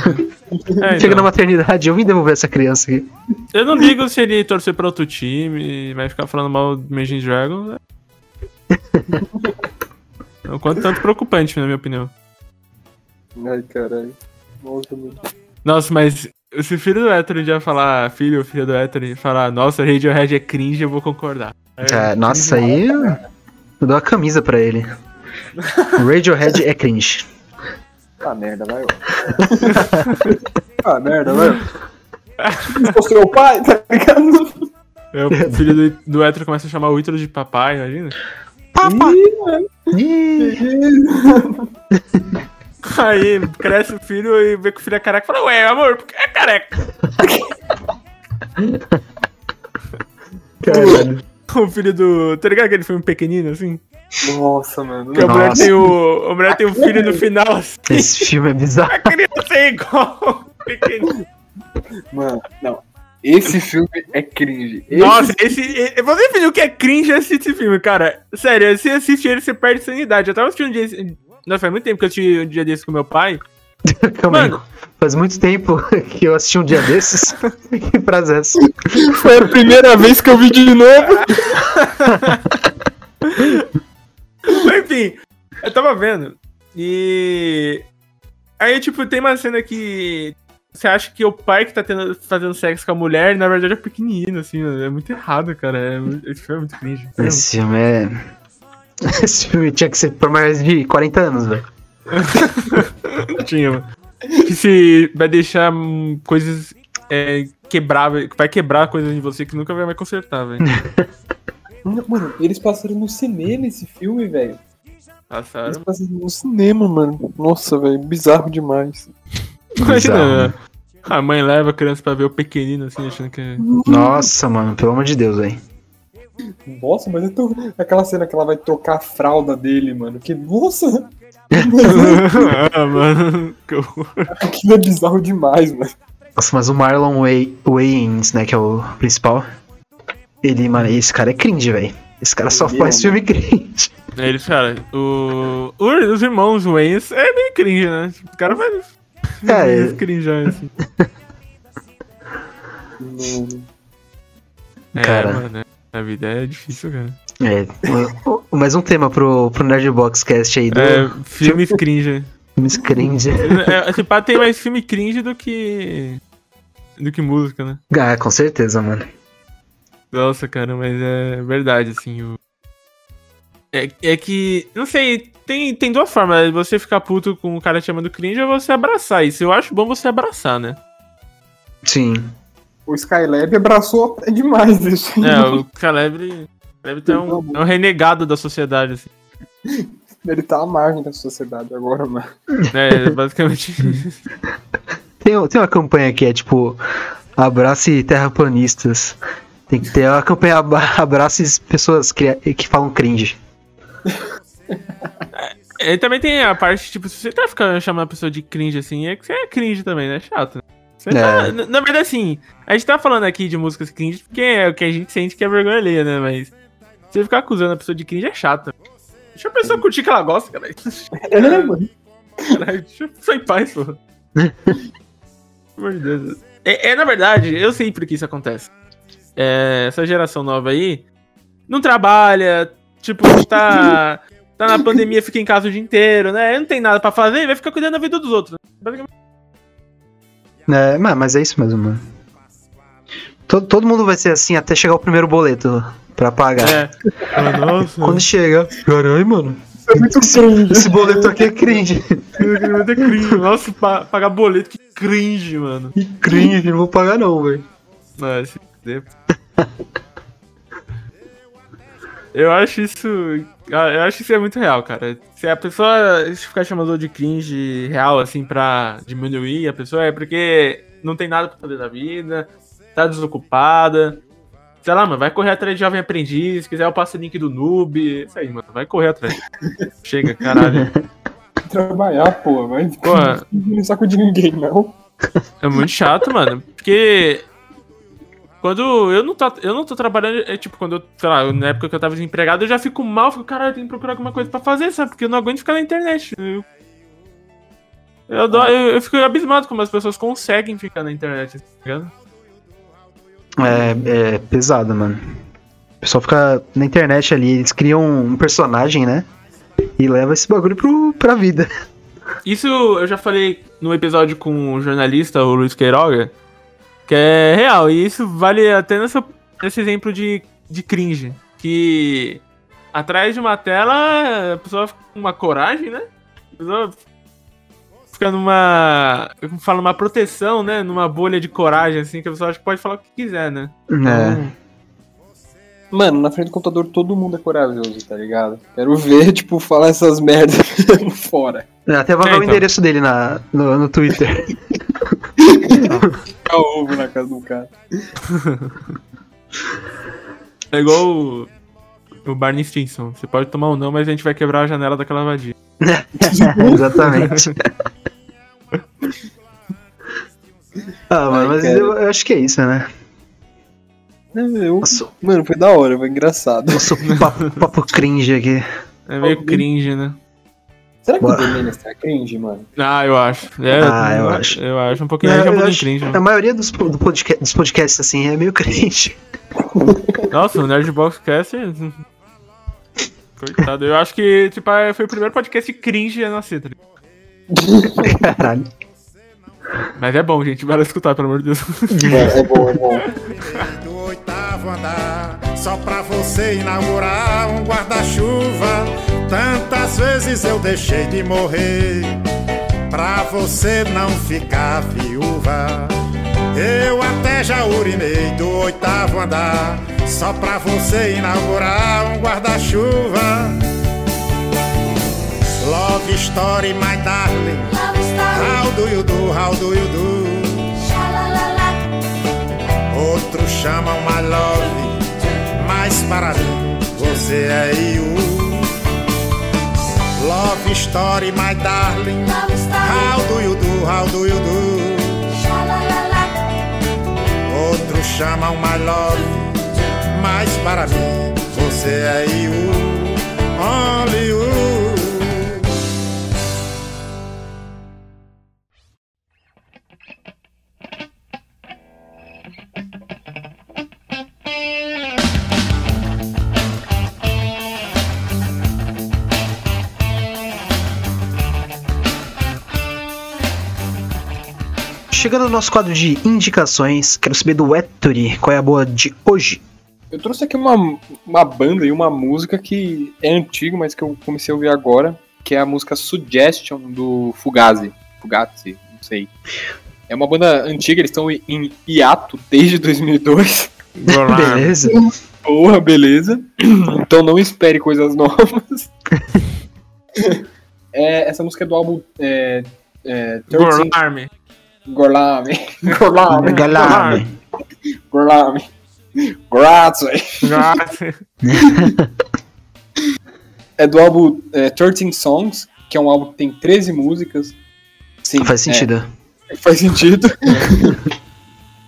É, Chega na então. maternidade, eu vim devolver essa criança aqui. Eu não ligo se ele torcer pra outro time vai ficar falando mal do Imagine Dragons. né? É um quanto tanto preocupante, na minha opinião. Ai, caralho. Nossa, mas se o filho do hétero já falar, filho ou filha do hétero, e falar, nossa, Radiohead é cringe, eu vou concordar. É, É, nossa, aí eu eu dou a camisa pra ele. Radiohead é cringe. Ah, merda, vai, ó. ah, merda, vai. Sou seu pai, tá ligado? é, o filho do, do hétero começa a chamar o Ítalo de papai, imagina? Papa! Ih, mano. Ih, Aí cresce o filho e vê que o filho é careca e fala, ué, amor, por que é careca? Caralho. O filho do. Tá ligado aquele filme pequenino assim? Nossa, mano. Que a mulher, Nossa. tem o, a mulher tem um filho no final assim. Esse filme é bizarro. A criança é igual. Pequenino. Mano, não. Esse filme é cringe. Esse Nossa, esse. e- Você definiu o que é cringe assistir esse filme, cara. Sério, se assistir ele, você perde sanidade. Eu tava assistindo um dia. esse- Nossa, faz muito tempo que eu assisti um dia desse com meu pai. Calma aí. Mano. Faz muito tempo que eu assisti um dia desses. que frase é foi a primeira vez que eu vi de novo. Mas, Enfim, eu tava vendo. E. Aí, tipo, tem uma cena que. Você acha que o pai que tá tendo, fazendo sexo com a mulher, na verdade é pequenininho, assim, mano. É muito errado, cara. É, esse filme é muito cringe. Esse filme é. Esse filme tinha que ser por mais de 40 anos, velho. Tinha, mano. Que se vai deixar hum, coisas é, quebráveis, que vai quebrar coisas em você que nunca vai mais consertar, velho. Mano, eles passaram no cinema esse filme, velho. Eles Passaram. passaram no cinema, mano. Nossa, velho, bizarro demais. Imagina, a mãe leva a criança pra ver o pequenino, assim, achando que é. Nossa, mano, pelo amor de Deus, velho. Nossa, mas eu tô... aquela cena que ela vai trocar a fralda dele, mano. Que, nossa, ah, mano. que horror. aquilo é bizarro demais, mano. Nossa, mas o Marlon Way- Wayans, né, que é o principal. Ele, mano, esse cara é cringe, velho. Esse cara só faz é, filme cringe. É, Eles, cara, o, o- os irmãos Waynes é meio cringe, né? O cara vai. É. cringe, assim. Não- É, Cara. mano, é- a vida é difícil, cara. É, mais um tema pro, pro Nerdbox Cast aí do É, filmes cringe. filmes cringe. É, pá tem mais filme cringe do que. do que música, né? Ah, com certeza, mano. Nossa, cara, mas é verdade, assim. O... É, é que. Não sei, tem, tem duas formas. Você ficar puto com o cara te chamando cringe ou você abraçar isso. Eu acho bom você abraçar, né? Sim. O Skylab abraçou até demais isso. É, o Caleb. Caleb tá um, é um renegado da sociedade, assim. Ele tá à margem da sociedade agora, mano. É, basicamente. Tem, tem uma campanha que é tipo Abrace terraplanistas. Tem que ter uma campanha Abrace pessoas que, que falam cringe. E também tem a parte, tipo, se você tá ficando chamando a pessoa de cringe assim, é que você é cringe também, né? Chato. né? Você É. tá- na, verdade, assim, a gente tá falando aqui de músicas cringe porque é o que a gente sente que é vergonha alheia, né? Mas você ficar acusando a pessoa de cringe é chato. Deixa a pessoa curtir que ela gosta, cara. É, mano. Caralho, deixa pessoa em paz, pô. De Deus. É, é, na verdade, eu sei por que isso acontece. É, essa geração nova aí não trabalha, tipo, tá, tá na pandemia, fica em casa o dia inteiro, né? Não tem nada pra fazer vai ficar cuidando da vida dos outros. Basicamente, É, mas, é isso mesmo, mano. Todo, todo mundo vai ser assim até chegar o primeiro boleto pra pagar. É. Ah, Nossa, Quando chega, caralho, mano. É muito cringe. Esse boleto aqui é cringe. que cringe. Nossa, pa- pagar boleto, que cringe, mano. Que cringe, não vou pagar não, velho. Mas, se fuder. Eu acho isso. ah, Eu acho isso é muito real, cara. Se a pessoa ficar chamando de cringe real, assim, pra diminuir a pessoa, é porque não tem nada pra fazer na vida, tá desocupada. Sei lá, mano, vai correr atrás de jovem aprendiz, se quiser eu passo o link do noob. Isso aí, mano, vai correr atrás. Chega, caralho. Trabalhar, pô, vai Porra. não saco de ninguém, não. É muito chato, mano. Porque. Quando eu não, tô, eu não tô trabalhando, é tipo, quando eu, sei lá, na época que eu tava desempregado, eu já fico mal, fico, caralho, eu tenho que procurar alguma coisa pra fazer, sabe? Porque eu não aguento ficar na internet. Eu, eu, dou- eu, eu fico abismado como as pessoas conseguem ficar na internet, tá ligado? É, é pesado, mano. O pessoal fica na internet ali, eles criam um personagem, né? E leva esse bagulho pro, pra vida. Isso eu já falei no episódio com o jornalista, o Luiz Queiroga, que é real, e isso vale até nessa, nesse exemplo de, de cringe. Que atrás de uma tela a pessoa fica com uma coragem, né? A pessoa fica numa. Como fala, numa proteção, né? Numa bolha de coragem, assim, que a pessoa acha que pode falar o que quiser, né? É. Mano, na frente do computador todo mundo é corajoso, tá ligado? Quero ver, tipo, falar essas merdas fora. Até vai É, ver o então. endereço dele na, no, no Twitter. Ficar ovo na casa do cara. É igual o, o Barney Stinson. Você pode tomar um não, mas a gente vai quebrar a janela daquela vadia. Exatamente. ah, mano, Ai, mas eu, eu acho que é isso, né? Eu... Mano, foi da hora, foi engraçado. nosso papo, papo cringe aqui. É meio cringe, né? Será que Bora. o Demenas tá cringe, mano? Ah, eu acho. É, Ah, eu acho. Eu acho um pouquinho, É, é, um pouquinho acho- cringe. A mano. maioria dos, do podca- dos podcasts, assim, é meio cringe. Nossa, o Nerdbox Cast. Coitado. Eu acho que, tipo, foi o primeiro podcast cringe a nascer, tá? Caralho. Mas é bom, gente. Vai lá escutar, pelo amor de Deus. É, é bom, é bom. do oitavo andar Só pra você inaugurar um guarda-chuva. Tantas vezes eu deixei de morrer Pra você não ficar viúva. Eu até já urinei do oitavo andar Só pra você inaugurar um guarda-chuva. Love story, my darling. How do you do, how do you do? Outros chamam my love, mas para mim você é you. Love story, my darling. How do you do? How do you do? Outros chamam my love, mas para mim você é you. Chegando no nosso quadro de indicações, quero saber do Ettore qual é a boa de hoje. Eu trouxe aqui uma, uma banda e uma música que é antiga, mas que eu comecei a ouvir agora, que é a música Suggestion do Fugazi. Fugazi, não sei. É uma banda antiga, eles estão em hiato desde 2002. Beleza. Porra, beleza. Então não espere coisas novas. É, essa música é do álbum é, é, 13 Gorlarme. Gorlame. Gorlame. Galame. Gorlame. Grazie. É do álbum é, 13 Songs, que é um álbum que tem 13 músicas. Sim, Faz sentido. é, faz sentido.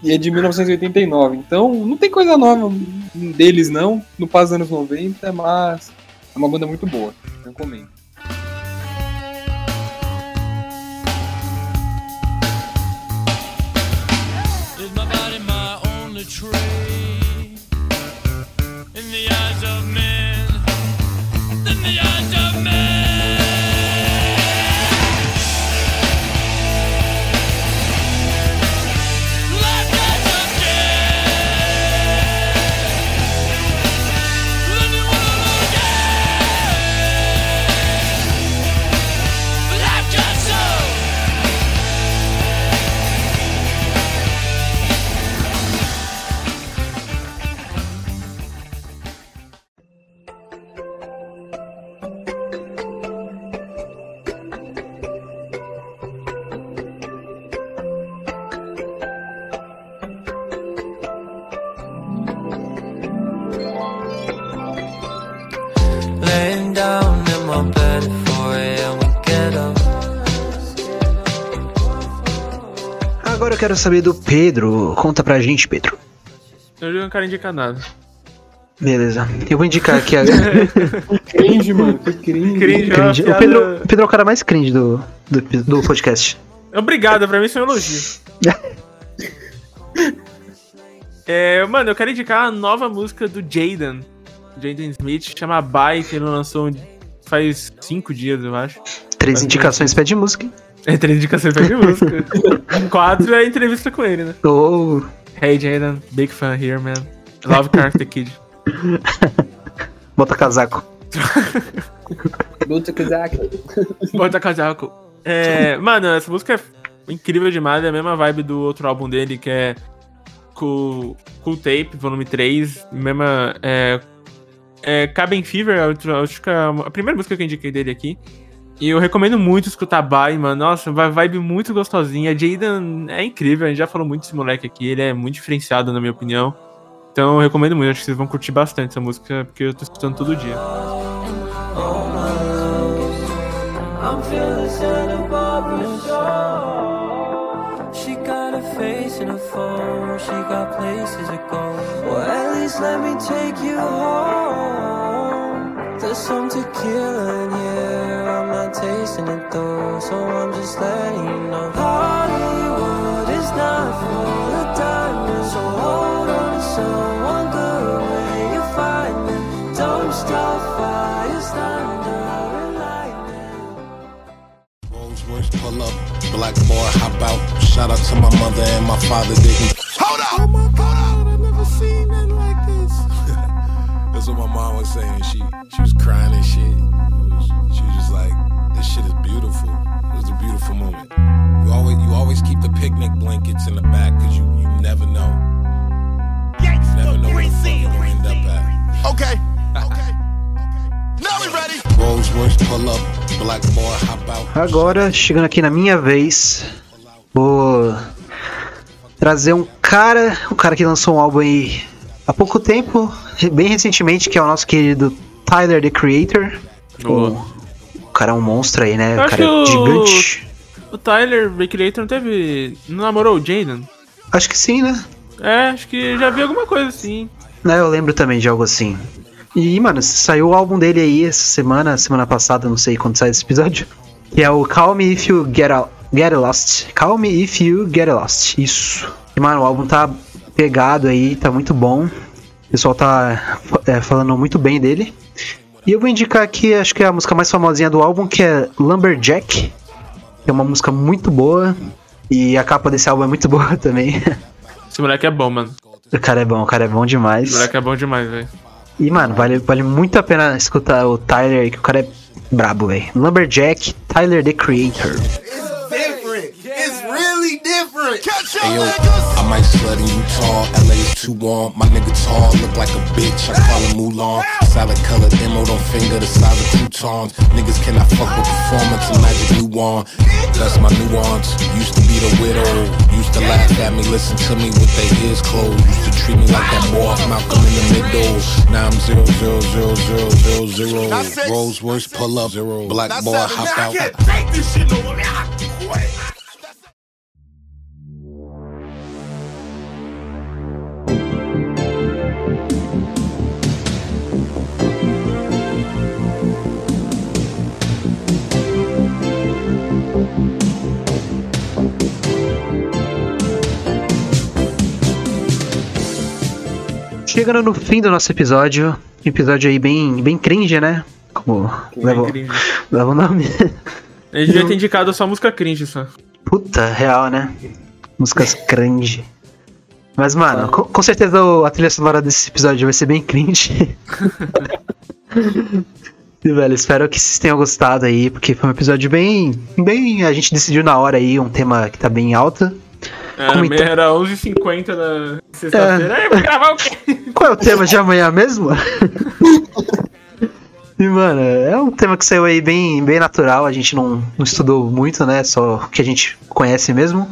e é de 1989. Então, não tem coisa nova deles, não. Passa dos anos 90, mas é uma banda muito boa. Recomendo. My only trade? In the eyes of men, saber do Pedro. Conta pra gente, Pedro. Eu não quero indicar nada. Beleza. Eu vou indicar aqui a. Cringe, mano. Que cringe. Cringe, é Cringe. O Pedro, o Pedro é o cara mais cringe do, do, do podcast. Obrigado, pra mim isso é um elogio. É, mano, eu quero indicar a nova música do Jaden. Jaden Smith, chama Bye, que ele lançou faz cinco dias, eu acho. Três indicações pede música. É três indicações de música. Quatro é entrevista com ele, né? Oh, Hey Jaden, big fan here, man. Love Karate Kid. bota casaco. Luta Kazak. Bota casaco. É, mano, essa música é incrível demais, é a mesma vibe do outro álbum dele, que é Cool, cool Tape, volume 3. Mesma. É, é Cabin Fever, a acho que é a primeira música que eu indiquei dele aqui. E eu recomendo muito escutar Bye, mano. Nossa, uma vibe muito gostosinha. Jaden é incrível, a gente já falou muito desse moleque aqui, ele é muito diferenciado, na minha opinião. Então eu recomendo muito, acho que vocês vão curtir bastante essa música, porque eu tô escutando todo dia. She got a face and a phone. She got places to go. Well, at least let me take you home. There's some tequila in here. I'm it though, so I'm just letting you know. Hollywood is not full of diamonds, so hold on to someone good when you find me. Don't start fires, thunder and lightning. Rolls-Royce pull up, black boy hop out. Shout out to my mother and my father didn't. Hold up! Oh my god, I never seen nothing like this. That's what my mom was saying. She she was crying and shit. Always keep the picnic blankets in the back because you you never know. You never know where the fuck you're gonna end up at. Okay. Okay. Now we ready. Rolls-Royce pull up, black boy hop out. Agora, chegando aqui na minha vez, vou trazer um cara, um cara que lançou um álbum aí há pouco tempo, bem recentemente, que é o nosso querido Tyler, the Creator. O, o cara é um monstro aí, né? O cara é gigante. O Tyler, The Creator, não teve. Não namorou o Jaden? Acho que sim, né? É, acho que já vi alguma coisa assim. Né, Eu lembro também de algo assim. E, mano, saiu o álbum dele aí essa semana, semana passada, não sei quando sai esse episódio. Que é o Call Me If You Get, Out, Get Lost. Call Me If You Get Lost. Isso. E, mano, o álbum tá pegado aí, tá muito bom. O pessoal tá é, falando muito bem dele. E eu vou indicar aqui, acho que é a música mais famosinha do álbum, que é Lumberjack. Que é uma música muito boa. E a capa desse álbum é muito boa também. Esse moleque é bom, mano. o cara é bom, o cara é bom demais. Esse moleque é bom demais, velho. E, mano, vale, vale muito a pena escutar o Tyler aí, que o cara é brabo, velho. Lumberjack, Tyler the Creator. Different. It's really different. Hey I might slut in Utah. LA is too warm. My nigga tall, look like a bitch. I call him Mulan. Solid colored emerald on finger, the size of two croutons. Niggas cannot fuck with performance and magic new on. That's my nuance. Used to be the widow. Used to laugh at me, listen to me with their ears closed. Used to treat me like that boy Malcolm in the middle. Now I'm zero zero zero zero zero zero. Rolls Royce pull up. Zero. Black boy hop out. Chegando no fim do nosso episódio, episódio aí bem, bem cringe, né? Como leva, cringe. leva o nome. Ele devia ter indicado só música cringe, só. Puta, real, né? Músicas cringe. Mas, mano, com, com certeza o- a trilha sonora desse episódio vai ser bem cringe. E, velho, espero que vocês tenham gostado aí, porque foi um episódio bem. bem. A gente decidiu na hora aí, um tema que tá bem alta. É, então? era 11h50 na sexta-feira. Aí, vou gravar o quê? Qual é o tema de amanhã mesmo? E, mano, é um tema que saiu aí bem, bem natural, a gente não, não estudou muito, né? Só o que a gente conhece mesmo.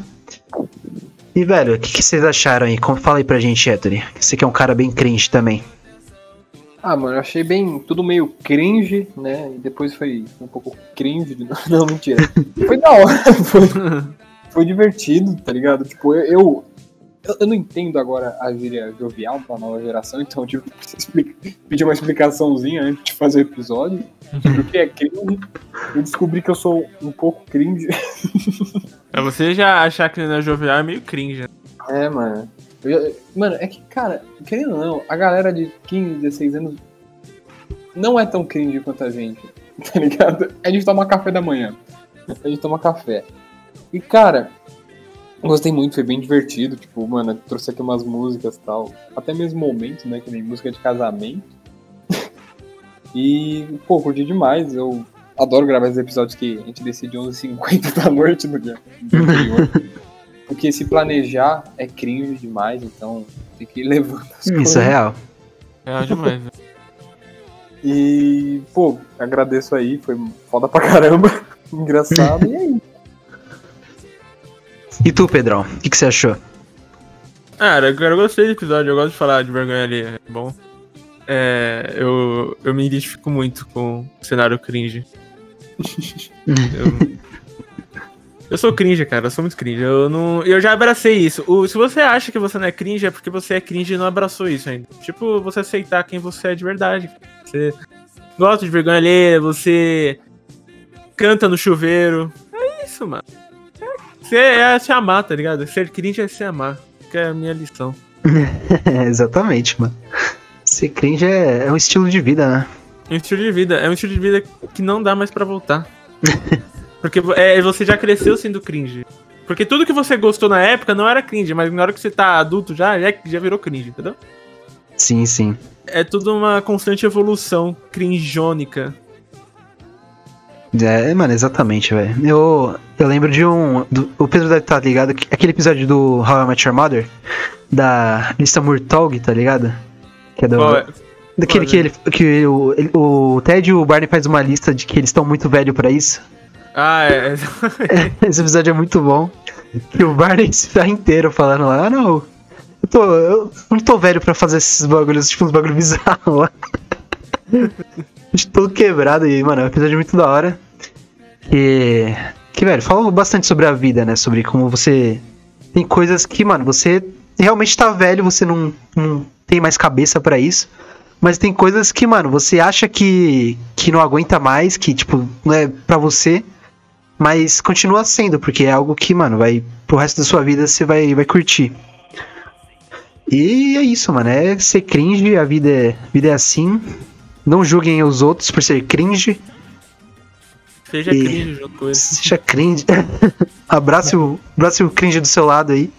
E, velho, o que, que vocês acharam aí? Como, fala aí pra gente, Héctor. Você que é um cara bem cringe também. Ah, mano, eu achei bem tudo meio cringe, né? E depois foi um pouco cringe. novo. Não, mentira. Foi da hora. Foi, foi divertido, tá ligado? Tipo, eu, eu, eu não entendo agora a gíria jovial da nova geração, então explicar- pedir uma explicaçãozinha antes de fazer o episódio. O que é cringe? Eu descobri que eu sou um pouco cringe. Pra você já achar que não é jovial é meio cringe. né? É, mano. Eu mano, é que, cara, querendo ou não, a galera de 15, 16 anos não é tão cringe quanto a gente, tá ligado? A gente toma café da manhã. A gente toma café. E, cara, gostei muito, foi bem divertido. Tipo, mano, trouxe aqui umas músicas e tal. Até mesmo momentos, né? Que nem música de casamento. e, pô, curti demais. Eu adoro gravar esses episódios que a gente decide 11h50 da noite no dia anterior. Porque se planejar é cringe demais, então tem que ir levando as coisas. Isso é real. É demais. né? E, pô, agradeço aí, foi foda pra caramba. Engraçado, e aí? E tu, Pedrão, o que, que você achou? Cara, eu eu gostei do episódio, eu gosto de falar de vergonha ali, é bom. É, eu, eu me identifico muito com o cenário cringe. Eu, eu sou cringe, cara, eu sou muito cringe. Eu, não, eu já abracei isso. O- se você acha que você não é cringe, é porque você é cringe e não abraçou isso ainda. Tipo, você aceitar quem você é de verdade. Você gosta de vergonha alheia, você canta no chuveiro. É isso, mano. Você é se amar, tá ligado? Ser cringe é se amar. Que é a minha lição. Exatamente, mano. Ser cringe é, é um estilo de vida, né? É um estilo de vida. É um estilo de vida que não dá mais pra voltar. Porque é, você já cresceu sendo cringe. Porque tudo que você gostou na época não era cringe, mas na hora que você tá adulto já, já, já virou cringe, entendeu? Sim, sim. É tudo uma constante evolução crinjônica. É, mano, exatamente, velho. Eu, eu lembro de um. Do, o Pedro deve estar ligado. que- Aquele episódio do How I Met Your Mother, da lista Murtaugh, tá ligado? Que é do. Qual é? Daquele qual que, é? ele, que o, ele- o Ted e o Barney faz uma lista de que eles estão muito velhos pra isso. Ah, é. Esse episódio é muito bom. Que o Barney se tá inteiro falando lá, ah não. Eu, tô, eu não tô velho pra fazer esses bagulhos, tipo uns bagulhos bizarros lá. De todo quebrado e, mano, é um episódio muito da hora. Que. Que, velho, fala bastante sobre a vida, né? Sobre como você. Tem coisas que, mano, você realmente tá velho, você não, não tem mais cabeça pra isso. Mas tem coisas que, mano, você acha que, que não aguenta mais, que, tipo, não é pra você. Mas continua sendo, porque é algo que, mano, vai pro resto da sua vida você vai, vai curtir. E é isso, mano. É ser cringe, a vida é, a vida é assim. Não julguem os outros por ser cringe. Seja E- cringe junto com ele. Seja cringe. abrace, o, abrace o cringe do seu lado aí.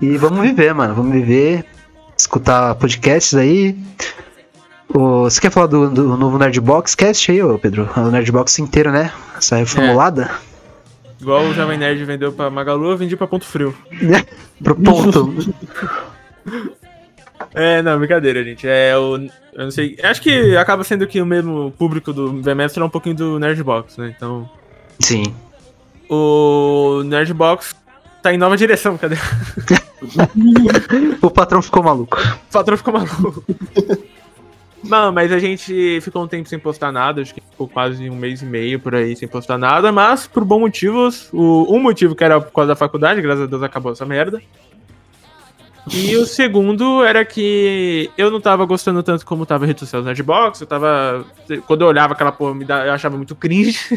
E vamos viver, mano. Vamos viver. Escutar podcasts aí. Você quer falar do, do novo Nerdbox Cast aí, ô Pedro? O Nerdbox inteiro, né? Essa reformulada. Igual o Jovem Nerd vendeu pra Magalu, eu vendi pra Ponto Frio. Pro ponto. É, não, brincadeira, gente. É o. Eu não sei. Acho que acaba sendo que o mesmo público do Vemestre é um pouquinho do Nerdbox, né? Então. Sim. O Nerdbox tá em nova direção, cadê? O patrão ficou maluco. O patrão ficou maluco. Não, mas a gente ficou um tempo sem postar nada, acho que ficou quase um mês e meio por aí sem postar nada, mas por bons motivos. O, um motivo que era por causa da faculdade, graças a Deus acabou essa merda. E o segundo era que eu não tava gostando tanto como tava a rede social do Nerdbox, eu tava. Quando eu olhava aquela porra, me eu achava muito cringe.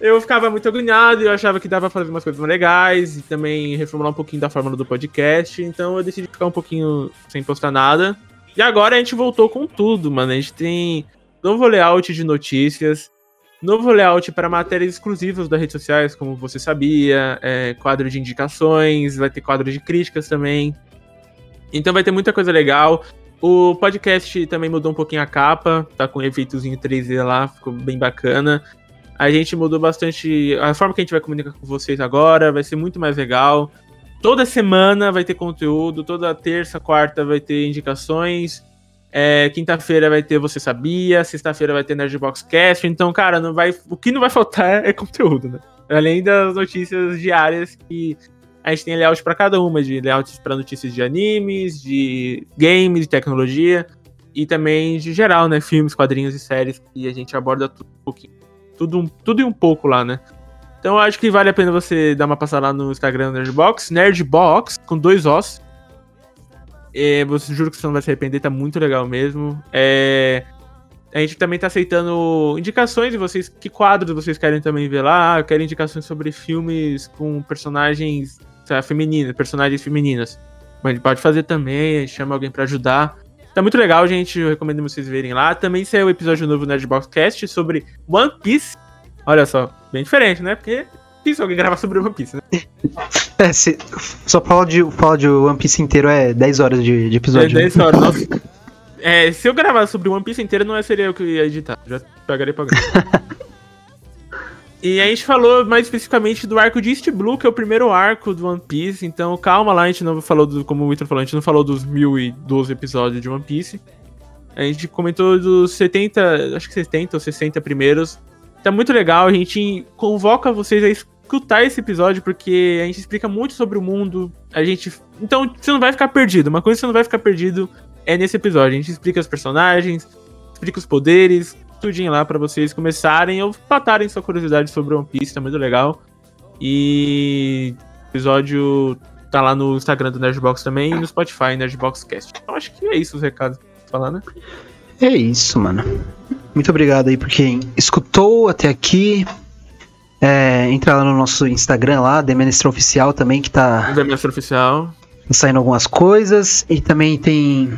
Eu ficava muito agoniado e eu achava que dava pra fazer umas coisas mais legais e também reformular um pouquinho da fórmula do podcast. Então eu decidi ficar um pouquinho sem postar nada. E agora a gente voltou com tudo, mano. A gente tem novo layout de notícias, novo layout para matérias exclusivas das redes sociais, como você sabia, é, quadro de indicações, vai ter quadro de críticas também. Então vai ter muita coisa legal. O podcast também mudou um pouquinho a capa, tá com um efeitozinho 3D lá, ficou bem bacana. A gente mudou bastante a forma que a gente vai comunicar com vocês agora, vai ser muito mais legal. Toda semana vai ter conteúdo, toda terça, quarta vai ter indicações. É, Quinta-feira vai ter Você Sabia, sexta-feira vai ter Nerdbox Cast. Então, cara, não vai, o que não vai faltar é conteúdo, né? Além das notícias diárias que a gente tem layout para cada uma, de layouts para notícias de animes, de games, de tecnologia e também de geral, né? Filmes, quadrinhos e séries que a gente aborda tudo um pouquinho tudo, tudo e um pouco lá, né? Então eu acho que vale a pena você dar uma passada lá no Instagram do Nerdbox, Nerdbox, com dois Os. É, você juro que você não vai se arrepender, tá muito legal mesmo. É, a gente também tá aceitando indicações de vocês, que quadros vocês querem também ver lá. Eu quero indicações sobre filmes com personagens lá, femininas, personagens femininas. Mas a gente pode fazer também, a gente chama alguém pra ajudar. Tá muito legal, gente. Eu recomendo vocês verem lá. Também saiu o episódio novo do Nerdbox Cast sobre One Piece. Olha só, bem diferente, né? Porque difícil alguém gravar sobre One Piece, né? É, se, só falar de, falar de One Piece inteiro é 10 horas de, de episódio. É 10 horas, nossa. É, se eu gravar sobre One Piece inteiro, não é seria eu que ia editar. Já pagarei pra gravar. E a gente falou mais especificamente do arco de East Blue, que é o primeiro arco do One Piece. Então calma lá, a gente não falou, do, como o Victor falou, a gente não falou dos 1012 episódios de One Piece. A gente comentou dos 70, acho que 70 ou 60 primeiros. Tá muito legal, a gente convoca vocês a escutar esse episódio, porque a gente explica muito sobre o mundo. A gente. Então você não vai ficar perdido. Uma coisa que você não vai ficar perdido é nesse episódio. A gente explica os personagens, explica os poderes, tudinho lá pra vocês começarem ou patarem sua curiosidade sobre One Piece, tá muito legal. E o episódio tá lá no Instagram do Nerdbox também e no Spotify, Nerdbox Cast. Então acho que é isso os recados pra falar, né? É isso, mano. Muito obrigado aí por quem escutou até aqui. É, entra lá no nosso Instagram lá, The Ministra Oficial também, que tá minha oficial. saindo algumas coisas. E também tem.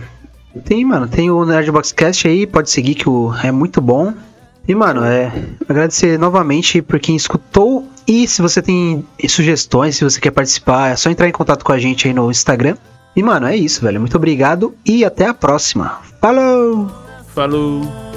Tem, mano, tem o Nerdbox Cast aí, pode seguir que o, é muito bom. E, mano, é agradecer novamente por quem escutou. E se você tem sugestões, se você quer participar, é só entrar em contato com a gente aí no Instagram. E, mano, é isso, velho. Muito obrigado e até a próxima. Falou! Falou!